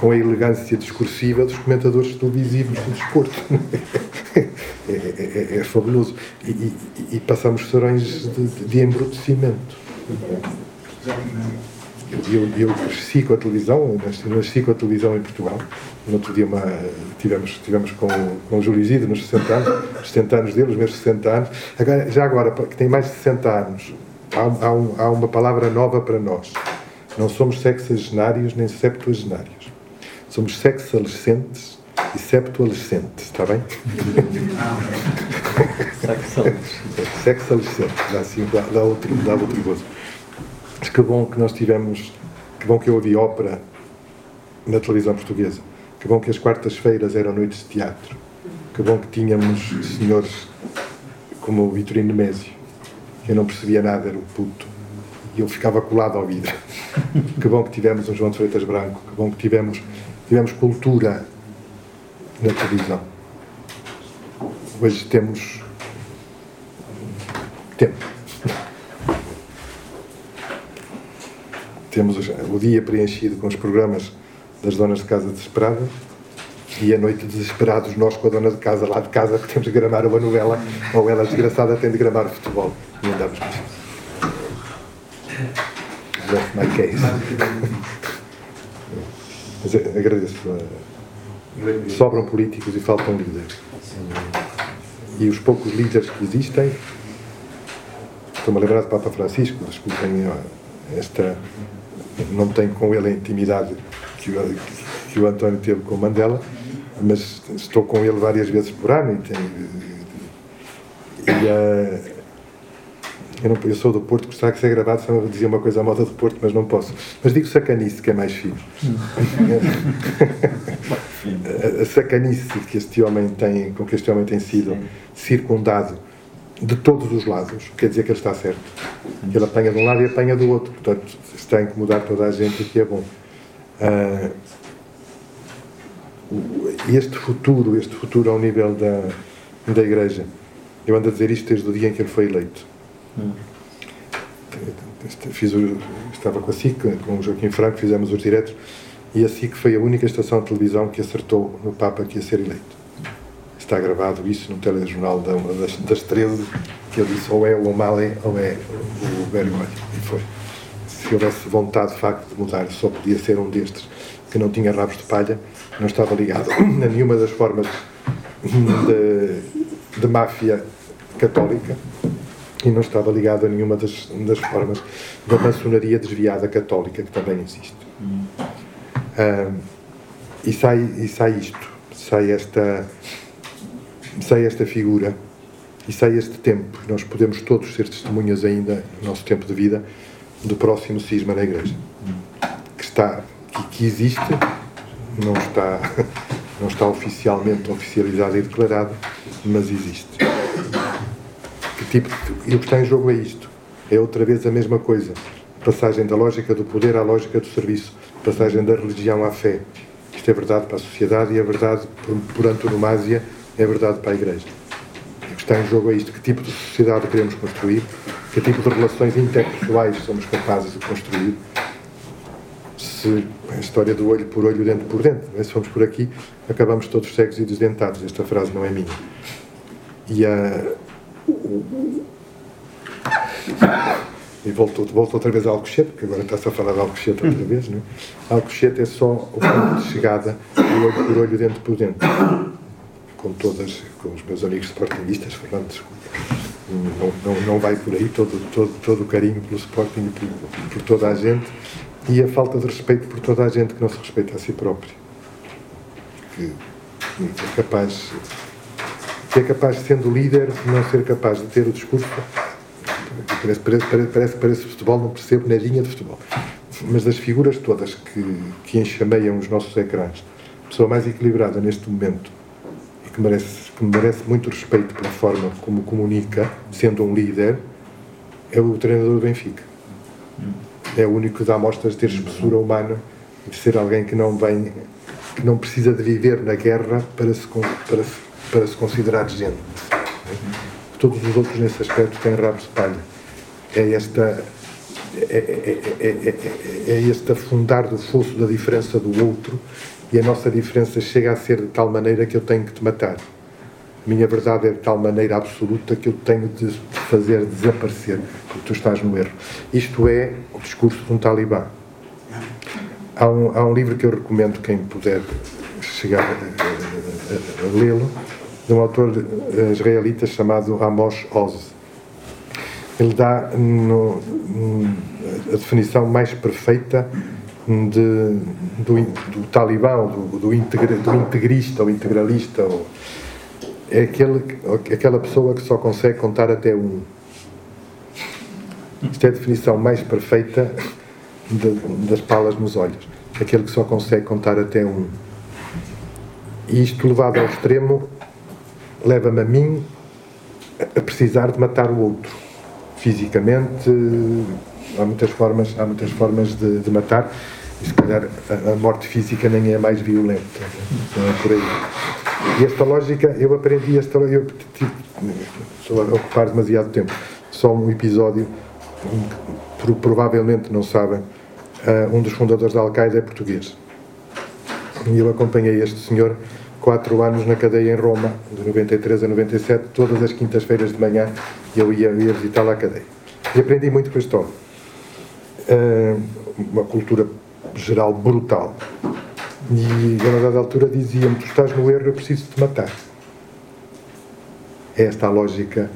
com a elegância discursiva dos comentadores televisivos do desporto. É, é, é, é fabuloso. E, e, e, passamos serões de, de embrutecimento. Eu, eu cresci com a televisão, nasci com a televisão em Portugal. No outro dia uma, tivemos, tivemos com, com o Júlio Isidro nos 60 anos, os 60 anos dele, os meus 60 anos. Agora, já agora, que tem mais de 60 anos, há, há, um, há uma palavra nova para nós. Não somos sexagenários nem septuagenários. Somos sexadolescentes e septuadolescentes, está bem? Sexadolescentes. Dá, assim, dá, dá, outro, dá outro gozo. Mas que bom que nós tivemos, que bom que eu ouvi ópera na televisão portuguesa Que bom que as quartas-feiras eram noites de teatro. Que bom que tínhamos senhores como o Vitorino Nemésio. Eu não percebia nada, era o puto. E eu ficava colado ao vidro. Que bom que tivemos um João de Freitas Branco. Que bom que tivemos, tivemos cultura na televisão. Hoje temos tempo. Temos o dia preenchido com os programas das donas de casa desesperadas e a noite desesperados nós com a dona de casa lá de casa que temos de gramar uma novela ou ela desgraçada tem de gramar futebol e andamos com isso. That's my case. Mas eh, agradeço. eh, Sobram políticos e faltam líderes. E os poucos líderes que existem, estou-me a lembrar do Papa Francisco, desculpem eh, esta. Não tenho com ele a intimidade que o, que o António teve com o Mandela, mas estou com ele várias vezes por ano e tenho. E, eh, eu, não, eu sou do Porto, gostava que seja gravado, senão eu dizia uma coisa à moda do Porto, mas não posso. Mas digo sacanice, que é mais fino. a, a sacanice que este homem tem, com que este homem tem sido circundado de todos os lados, quer dizer que ele está certo. Ele apanha de um lado e apanha do outro, portanto está a incomodar toda a gente, o que é bom. O- este futuro, este futuro ao nível da, da Igreja, eu ando a dizer isto desde o dia em que ele foi eleito. Este- Fiz o- estava com a SIC, com o Joaquim Franco, fizemos os diretos, e a SIC foi a única estação de televisão que acertou no Papa que ia ser eleito. Está gravado isso no telejornal das, das 13, que ele disse ou é o O'Malley ou é o Bergoglio. E foi. Se houvesse vontade de facto de mudar, só podia ser um destes que não tinha rabos de palha, não estava ligado a nenhuma das formas de, de máfia católica e não estava ligado a nenhuma das, das formas da maçonaria desviada católica que também existe. Ah, e, sai, e sai isto, sai esta, sai esta figura e sai este tempo. Nós podemos todos ser testemunhas ainda, no nosso tempo de vida, do próximo cisma na Igreja. Que está, que, que existe, não está, não está oficialmente oficializado e declarado, mas existe. Que tipo de, e o que está em jogo é isto. É outra vez a mesma coisa. Passagem da lógica do poder à lógica do serviço. Passagem da religião à fé. Isto é verdade para a sociedade e é verdade, por, por antonomasia, é verdade para a Igreja. O que está em jogo é isto. Que tipo de sociedade queremos construir? Que tipo de relações interpessoais somos capazes de construir? Se a história do olho por olho, dente por dente, é? se formos por aqui, acabamos todos cegos e desdentados. Esta frase não é minha. E a. E volto, volto outra vez a Alcochete, porque agora está-se a falar de Alcochete outra vez, não é? Alcochete é só o ponto de chegada do olho por olho, dente por dente. Com todas, com os meus amigos sportinguistas, Fernando, desculpa. Não, não, não vai por aí todo, todo, todo o carinho pelo Sporting e por, por toda a gente e a falta de respeito por toda a gente que não se respeita a si próprio. Que é capaz que é capaz, sendo líder, de não ser capaz de ter o discurso. Parece, parece, parece, parece, futebol, não percebo nadinha de futebol. Mas das figuras todas que, que enxameiam os nossos ecrãs, a pessoa mais equilibrada neste momento e que merece, que merece muito respeito pela forma como comunica, sendo um líder, é o treinador do Benfica. É o único que dá mostras de ter espessura humana e de ser alguém que não vem, que não precisa de viver na guerra para se, para se, para se considerar gente. Todos os outros nesse aspecto têm rabos de palha. É esta é, é, é, é, é, é este afundar do fosso da diferença do outro e a nossa diferença chega a ser de tal maneira que eu tenho que te matar. A minha verdade é de tal maneira absoluta que eu tenho de fazer desaparecer, porque tu estás no erro. Isto é o discurso de um talibã. Há um, há um livro que eu recomendo quem puder chegar a, a- a- a lê-lo, de um autor eh, israelita chamado Amos Oz. Ele dá no- no- a definição mais perfeita de, do, do talibã, do, do, integra- do integrista ou integralista. Ou, é aquele, que- aquela pessoa que só consegue contar até um. Isto é a definição mais perfeita de- das palas nos olhos. Aquele que só consegue contar até um. E isto levado ao extremo leva-me a mim a precisar de matar o outro. Fisicamente, há muitas formas, há muitas formas de, de matar e se calhar a, a, morte física nem é mais violenta. Não é por aí. E esta lógica, eu aprendi esta eu estou a ocupar demasiado tempo. Só um episódio, um, provavelmente não sabem, uh, um dos fundadores da Al-Qaeda é português. E eu acompanhei este senhor quatro anos na cadeia em Roma, de 93 a 97, todas as quintas-feiras de manhã eu ia, ia visitá-lo à cadeia. E aprendi muito com este homem. Uh, uma cultura geral brutal. E a dada altura dizia-me: Tu estás no erro, eu preciso te matar. É esta a lógica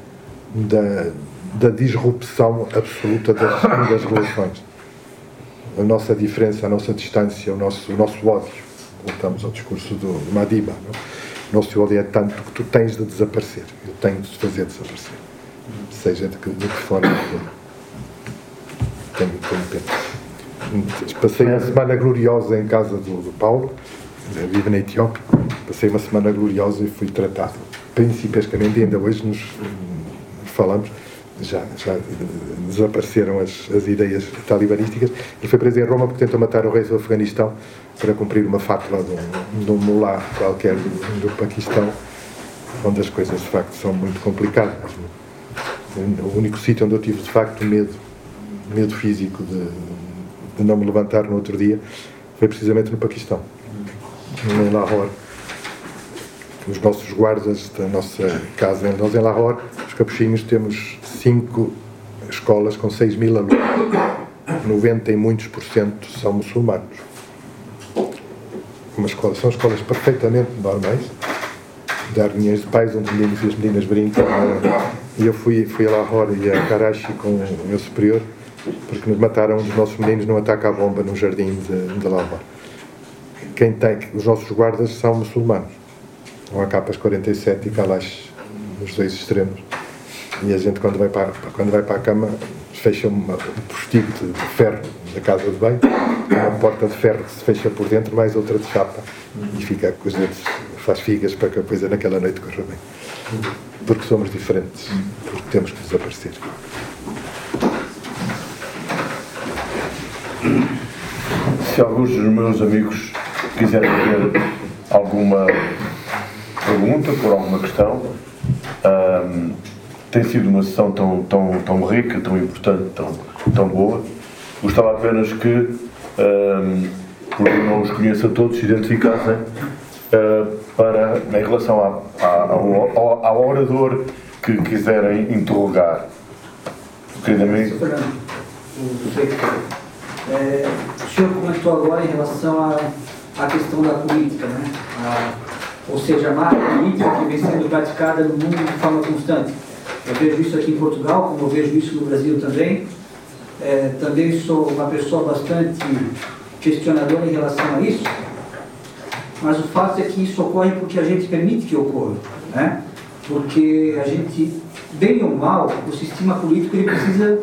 da, da disrupção absoluta das, das relações. A nossa diferença, a nossa distância, o nosso, o nosso ódio voltamos ao discurso do Madiba, não? o nosso ódio é tanto que tu tens de desaparecer, eu tenho de te fazer desaparecer, seja de que, de que forma for. Tenho, tenho pena. Passei uma semana gloriosa em casa do, do Paulo, vive na Etiópia, passei uma semana gloriosa e fui tratado principescamente, ainda hoje nos falamos, já, já desapareceram as, as ideias talibanísticas. Ele foi preso em Roma porque tentou matar o rei do Afeganistão para cumprir uma fátula de um, de um mulá qualquer do, do Paquistão, onde as coisas de facto são muito complicadas. O único sítio onde eu tive de facto medo, medo físico de, de não me levantar no outro dia, foi precisamente no Paquistão, em Lahore. Os nossos guardas da nossa casa, nós em Lahore, os capuchinhos, temos cinco escolas com 6 mil alunos. 90 e muitos por cento são muçulmanos uma escola, são escolas perfeitamente normais, de reuniões de pais onde os meninos e as meninas brincam. E eu fui, fui a Lahore e a Karachi com o meu superior, porque nos mataram um dos nossos meninos num ataque à bomba no jardim de, de Lahore. Quem tem, os nossos guardas são muçulmanos. Há capas 47 e Kalash nos dois extremos. E a gente, quando vai para, quando vai para a cama, fecha uma, um postigo de, ferro da casa de banho, uma porta de ferro que se fecha por dentro, mais outra de chapa, e fica com os dedos, faz figas para que a coisa naquela noite corra bem. Porque somos diferentes, porque temos que desaparecer. Se alguns dos meus amigos quiserem ter alguma pergunta por alguma questão, um, tem sido uma sessão tão, tão, tão rica, tão importante, tão, tão boa. Gostava apenas que, um, porque não os conheço a todos, se identificassem uh, para, em relação a, a, ao, ao, orador que quiserem interrogar. Querido amigo. É, o senhor comentou agora em relação à, à questão da política, né? A, ou seja, a marca política que vem sendo praticada no mundo de forma constante. Eu vejo isso aqui em Portugal, como eu vejo isso no Brasil também. É, também sou uma pessoa bastante questionadora em relação a isso, mas o fato é que isso ocorre porque a gente permite que ocorra, né? Porque a gente, bem ou mal, o sistema político ele precisa,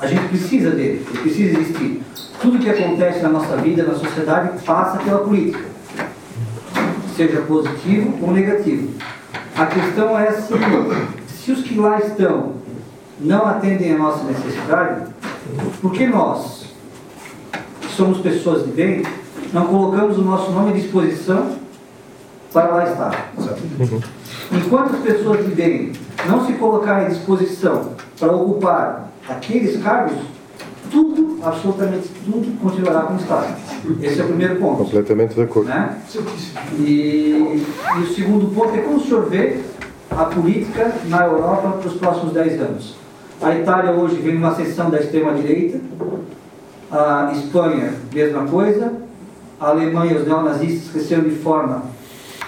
a gente precisa dele, ele precisa existir. Tudo que acontece na nossa vida, na sociedade, passa pela política, seja positivo ou negativo. A questão é a seguinte: se os que lá estão não atendem a nossa necessidade, por que nós, que somos pessoas de bem, não colocamos o nosso nome à disposição para lá estar? Enquanto as pessoas de bem não se colocarem à disposição para ocupar aqueles cargos, tudo, absolutamente tudo, continuará como está. Esse é o primeiro ponto. Completamente de acordo. Né? E, e o segundo ponto é como o senhor vê a política na Europa para os próximos 10 anos. A Itália hoje vem numa sessão da extrema-direita, a Espanha, mesma coisa, a Alemanha, os neonazistas cresceram de forma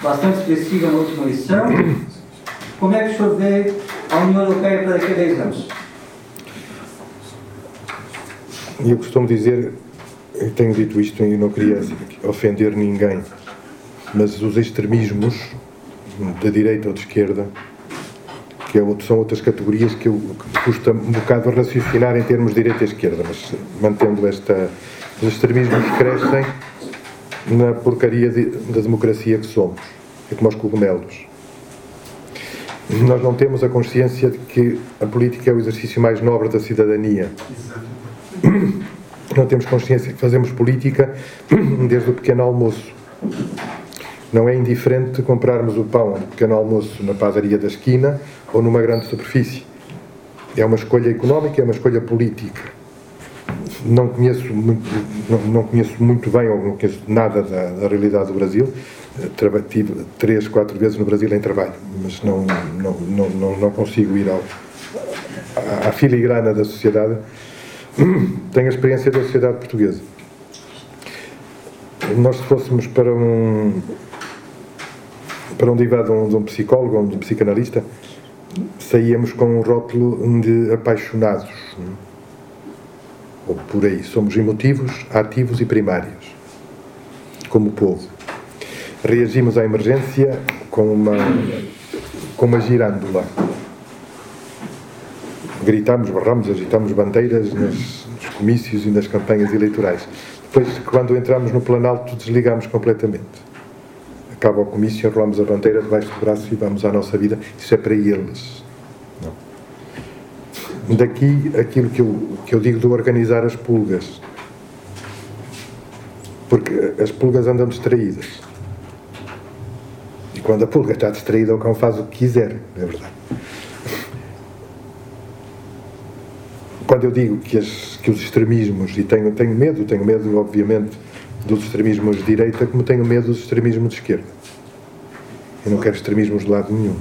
bastante expressiva na última eleição. Como é que o senhor vê a União Europeia para daqui a 10 anos? Eu costumo dizer, eu tenho dito isto e não queria ofender ninguém, mas os extremismos da direita ou de esquerda, que é são outras categorias que, eu, que custa um bocado raciocinar em termos de direita e esquerda, mas mantendo esta. Os extremismos crescem na porcaria de, da democracia que somos. É como os cogumelos. Nós não temos a consciência de que a política é o exercício mais nobre da cidadania. Não temos consciência de que fazemos política desde o pequeno almoço. Não é indiferente comprarmos o pão do pequeno almoço na padaria da esquina ou numa grande superfície. É uma escolha económica, é uma escolha política. Não conheço muito, não, conheço muito bem ou não conheço nada da, da realidade do Brasil. Traba, tive três, quatro vezes no Brasil em trabalho, mas não, não, não, não, não consigo ir ao, à, à filigrana da sociedade. Tenho a experiência da sociedade portuguesa. Nós, se fôssemos para um, para um divã de um, de um psicólogo ou de um psicanalista, saíamos com um rótulo de apaixonados. Ou por aí. Somos emotivos, ativos e primários. Como povo. Reagimos à emergência com uma, com uma girândola. Gritamos, barramos, agitamos bandeiras nos, nos comícios e nas campanhas eleitorais. Depois, quando entramos no Planalto, desligamos completamente acaba o comício, enrolamos a bandeira debaixo do braço e vamos à nossa vida. Isso é para eles. Não. Daqui aquilo que eu, que eu digo de organizar as pulgas. Porque as pulgas andam distraídas. E quando a pulga está distraída, o cão faz o que quiser, é verdade. Quando eu digo que, as, que os extremismos, e tenho, tenho medo, tenho medo, obviamente, dos extremismos de direita, como tenho medo dos extremismos de esquerda. Eu não quero extremismos de lado nenhum.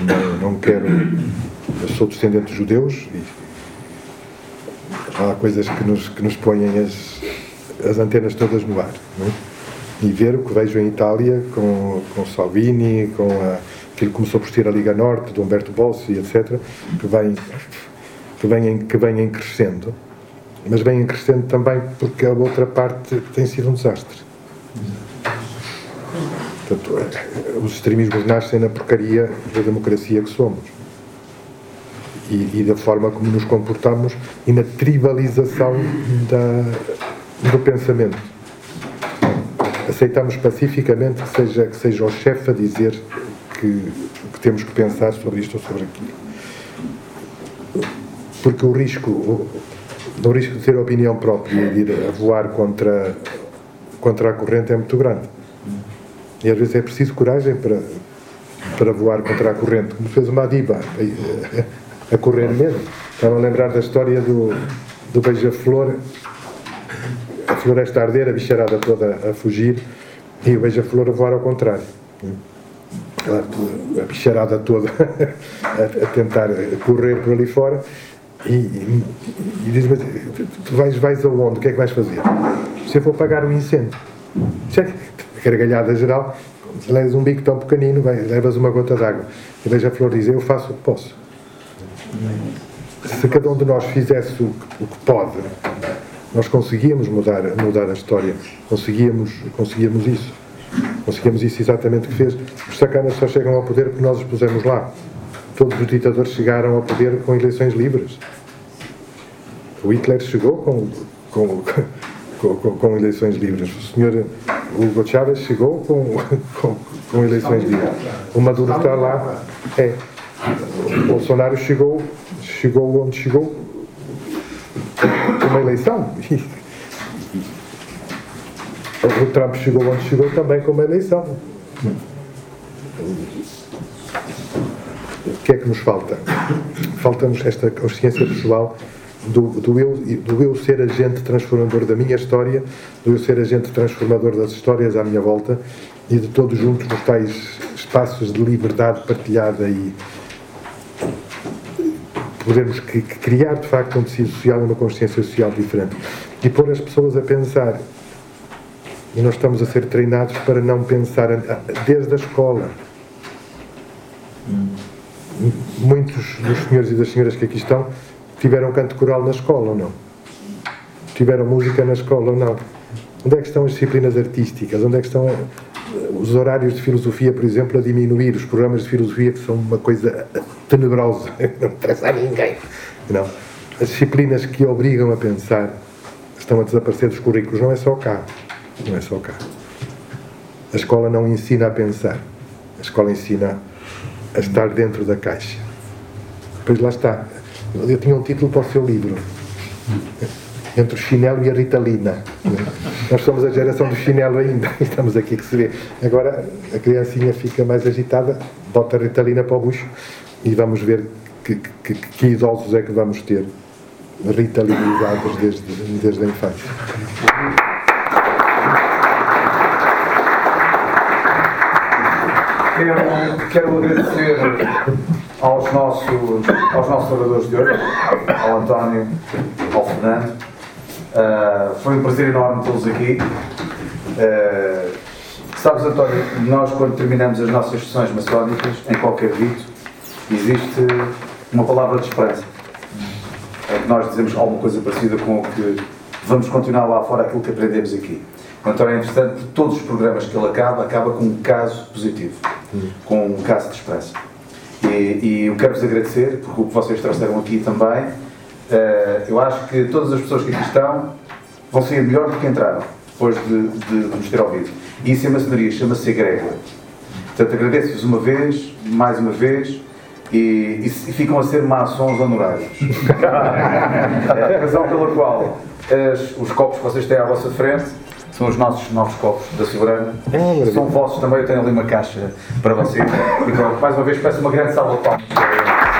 Não, não quero. Eu sou descendente de judeus e há coisas que nos, que nos põem as, as antenas todas no ar. É? E ver o que vejo em Itália com, com Salvini, com a, aquilo que começou por ser a Liga Norte, de Humberto Bossi, etc., que vem, que vem, que vem crescendo. Mas vem crescendo também porque a outra parte tem sido um desastre. Portanto, os extremismos nascem na porcaria da democracia que somos. E, e da forma como nos comportamos e na tribalização da, do pensamento. Aceitamos pacificamente que seja, que seja o chefe a dizer que, que temos que pensar sobre isto ou sobre aquilo. Porque o risco, o, o risco de ter opinião própria e de ir a voar contra, contra a corrente é muito grande. E às vezes é preciso coragem para, para voar contra a corrente, como fez uma Madiba, a, a correr mesmo. Estava a lembrar da história do, do beija-flor, a floresta a arder, a bicharada toda a fugir e o beija-flor a voar ao contrário. A bicharada toda a, a tentar correr por ali fora e, e, e diz-me, tu vais, vais aonde? O que é que vais fazer? Se eu for apagar o um incêndio. Certo? gargalhada geral, levas um bico tão pequenino, vai, levas uma gota d'água. E veja a flor diz: Eu faço o que posso. Se cada um de nós fizesse o que, o que pode, nós conseguíamos mudar, mudar a história. Conseguíamos, conseguíamos isso. Conseguimos isso exatamente que fez. Os sacanas só chegam ao poder porque nós os pusemos lá. Todos os ditadores chegaram ao poder com eleições livres. O Hitler chegou com, com, com, com eleições livres. O senhor Hugo Chávez chegou com, com, com eleições livres. O Maduro está lá. É. O Bolsonaro chegou, chegou onde chegou com uma eleição. O Trump chegou onde chegou também com uma eleição. O que é que nos falta? Falta-nos esta consciência pessoal do, do, eu, do eu ser agente transformador da minha história, do eu ser agente transformador das histórias à minha volta e de todos juntos nos tais espaços de liberdade partilhada e podermos que, que criar de facto um tecido social uma consciência social diferente e pôr as pessoas a pensar e nós estamos a ser treinados para não pensar desde a escola muitos dos senhores e das senhoras que aqui estão Tiveram canto coral na escola ou não? Tiveram música na escola ou não? Onde é que estão as disciplinas artísticas? Onde é que estão eh, os horários de filosofia, por exemplo, a diminuir? Os programas de filosofia que são uma coisa tenebrosa, não interessa a ninguém. Não. As disciplinas que obrigam a pensar estão a desaparecer dos currículos. Não é só cá. Não é só cá. A escola não ensina a pensar. A escola ensina a estar dentro da caixa. Pois lá está. Eu tinha um título para o seu livro. Entre o chinelo e a ritalina. Nós somos a geração do chinelo ainda. Estamos aqui que se vê. Agora a criancinha fica mais agitada, bota a ritalina para o bucho e vamos ver que, que, que idosos é que vamos ter ritalinizados desde, desde a infância. Quero, quero agradecer aos nossos, aos nossos oradores de hoje, ao António, ao Fernando. Uh, foi um prazer enorme tê-los aqui. Uh, sabes, António, nós quando terminamos as nossas sessões maçónicas, em qualquer rito, existe uma palavra de esperança. É que nós dizemos alguma coisa parecida com o que vamos continuar lá fora aquilo que aprendemos aqui. O António é interessante que todos os programas que ele acaba, acaba com um caso positivo, com um caso de esperança. E, e eu quero-vos agradecer, porque o que vocês trouxeram aqui também, uh, eu acho que todas as pessoas que aqui estão vão sair melhor do que entraram, depois de, de, de nos ter ouvido. E isso é maçonaria, chama-se egrégora. Portanto, agradeço-vos uma vez, mais uma vez, e, e, e, ficam a ser maçons honorários. é a razão pela qual as, os copos que vocês têm à vossa frente são os nossos novos copos da Soberana. É, são vossos também, eu tenho ali uma caixa para vocês. E pronto, mais uma vez peço uma grande salva de palmas.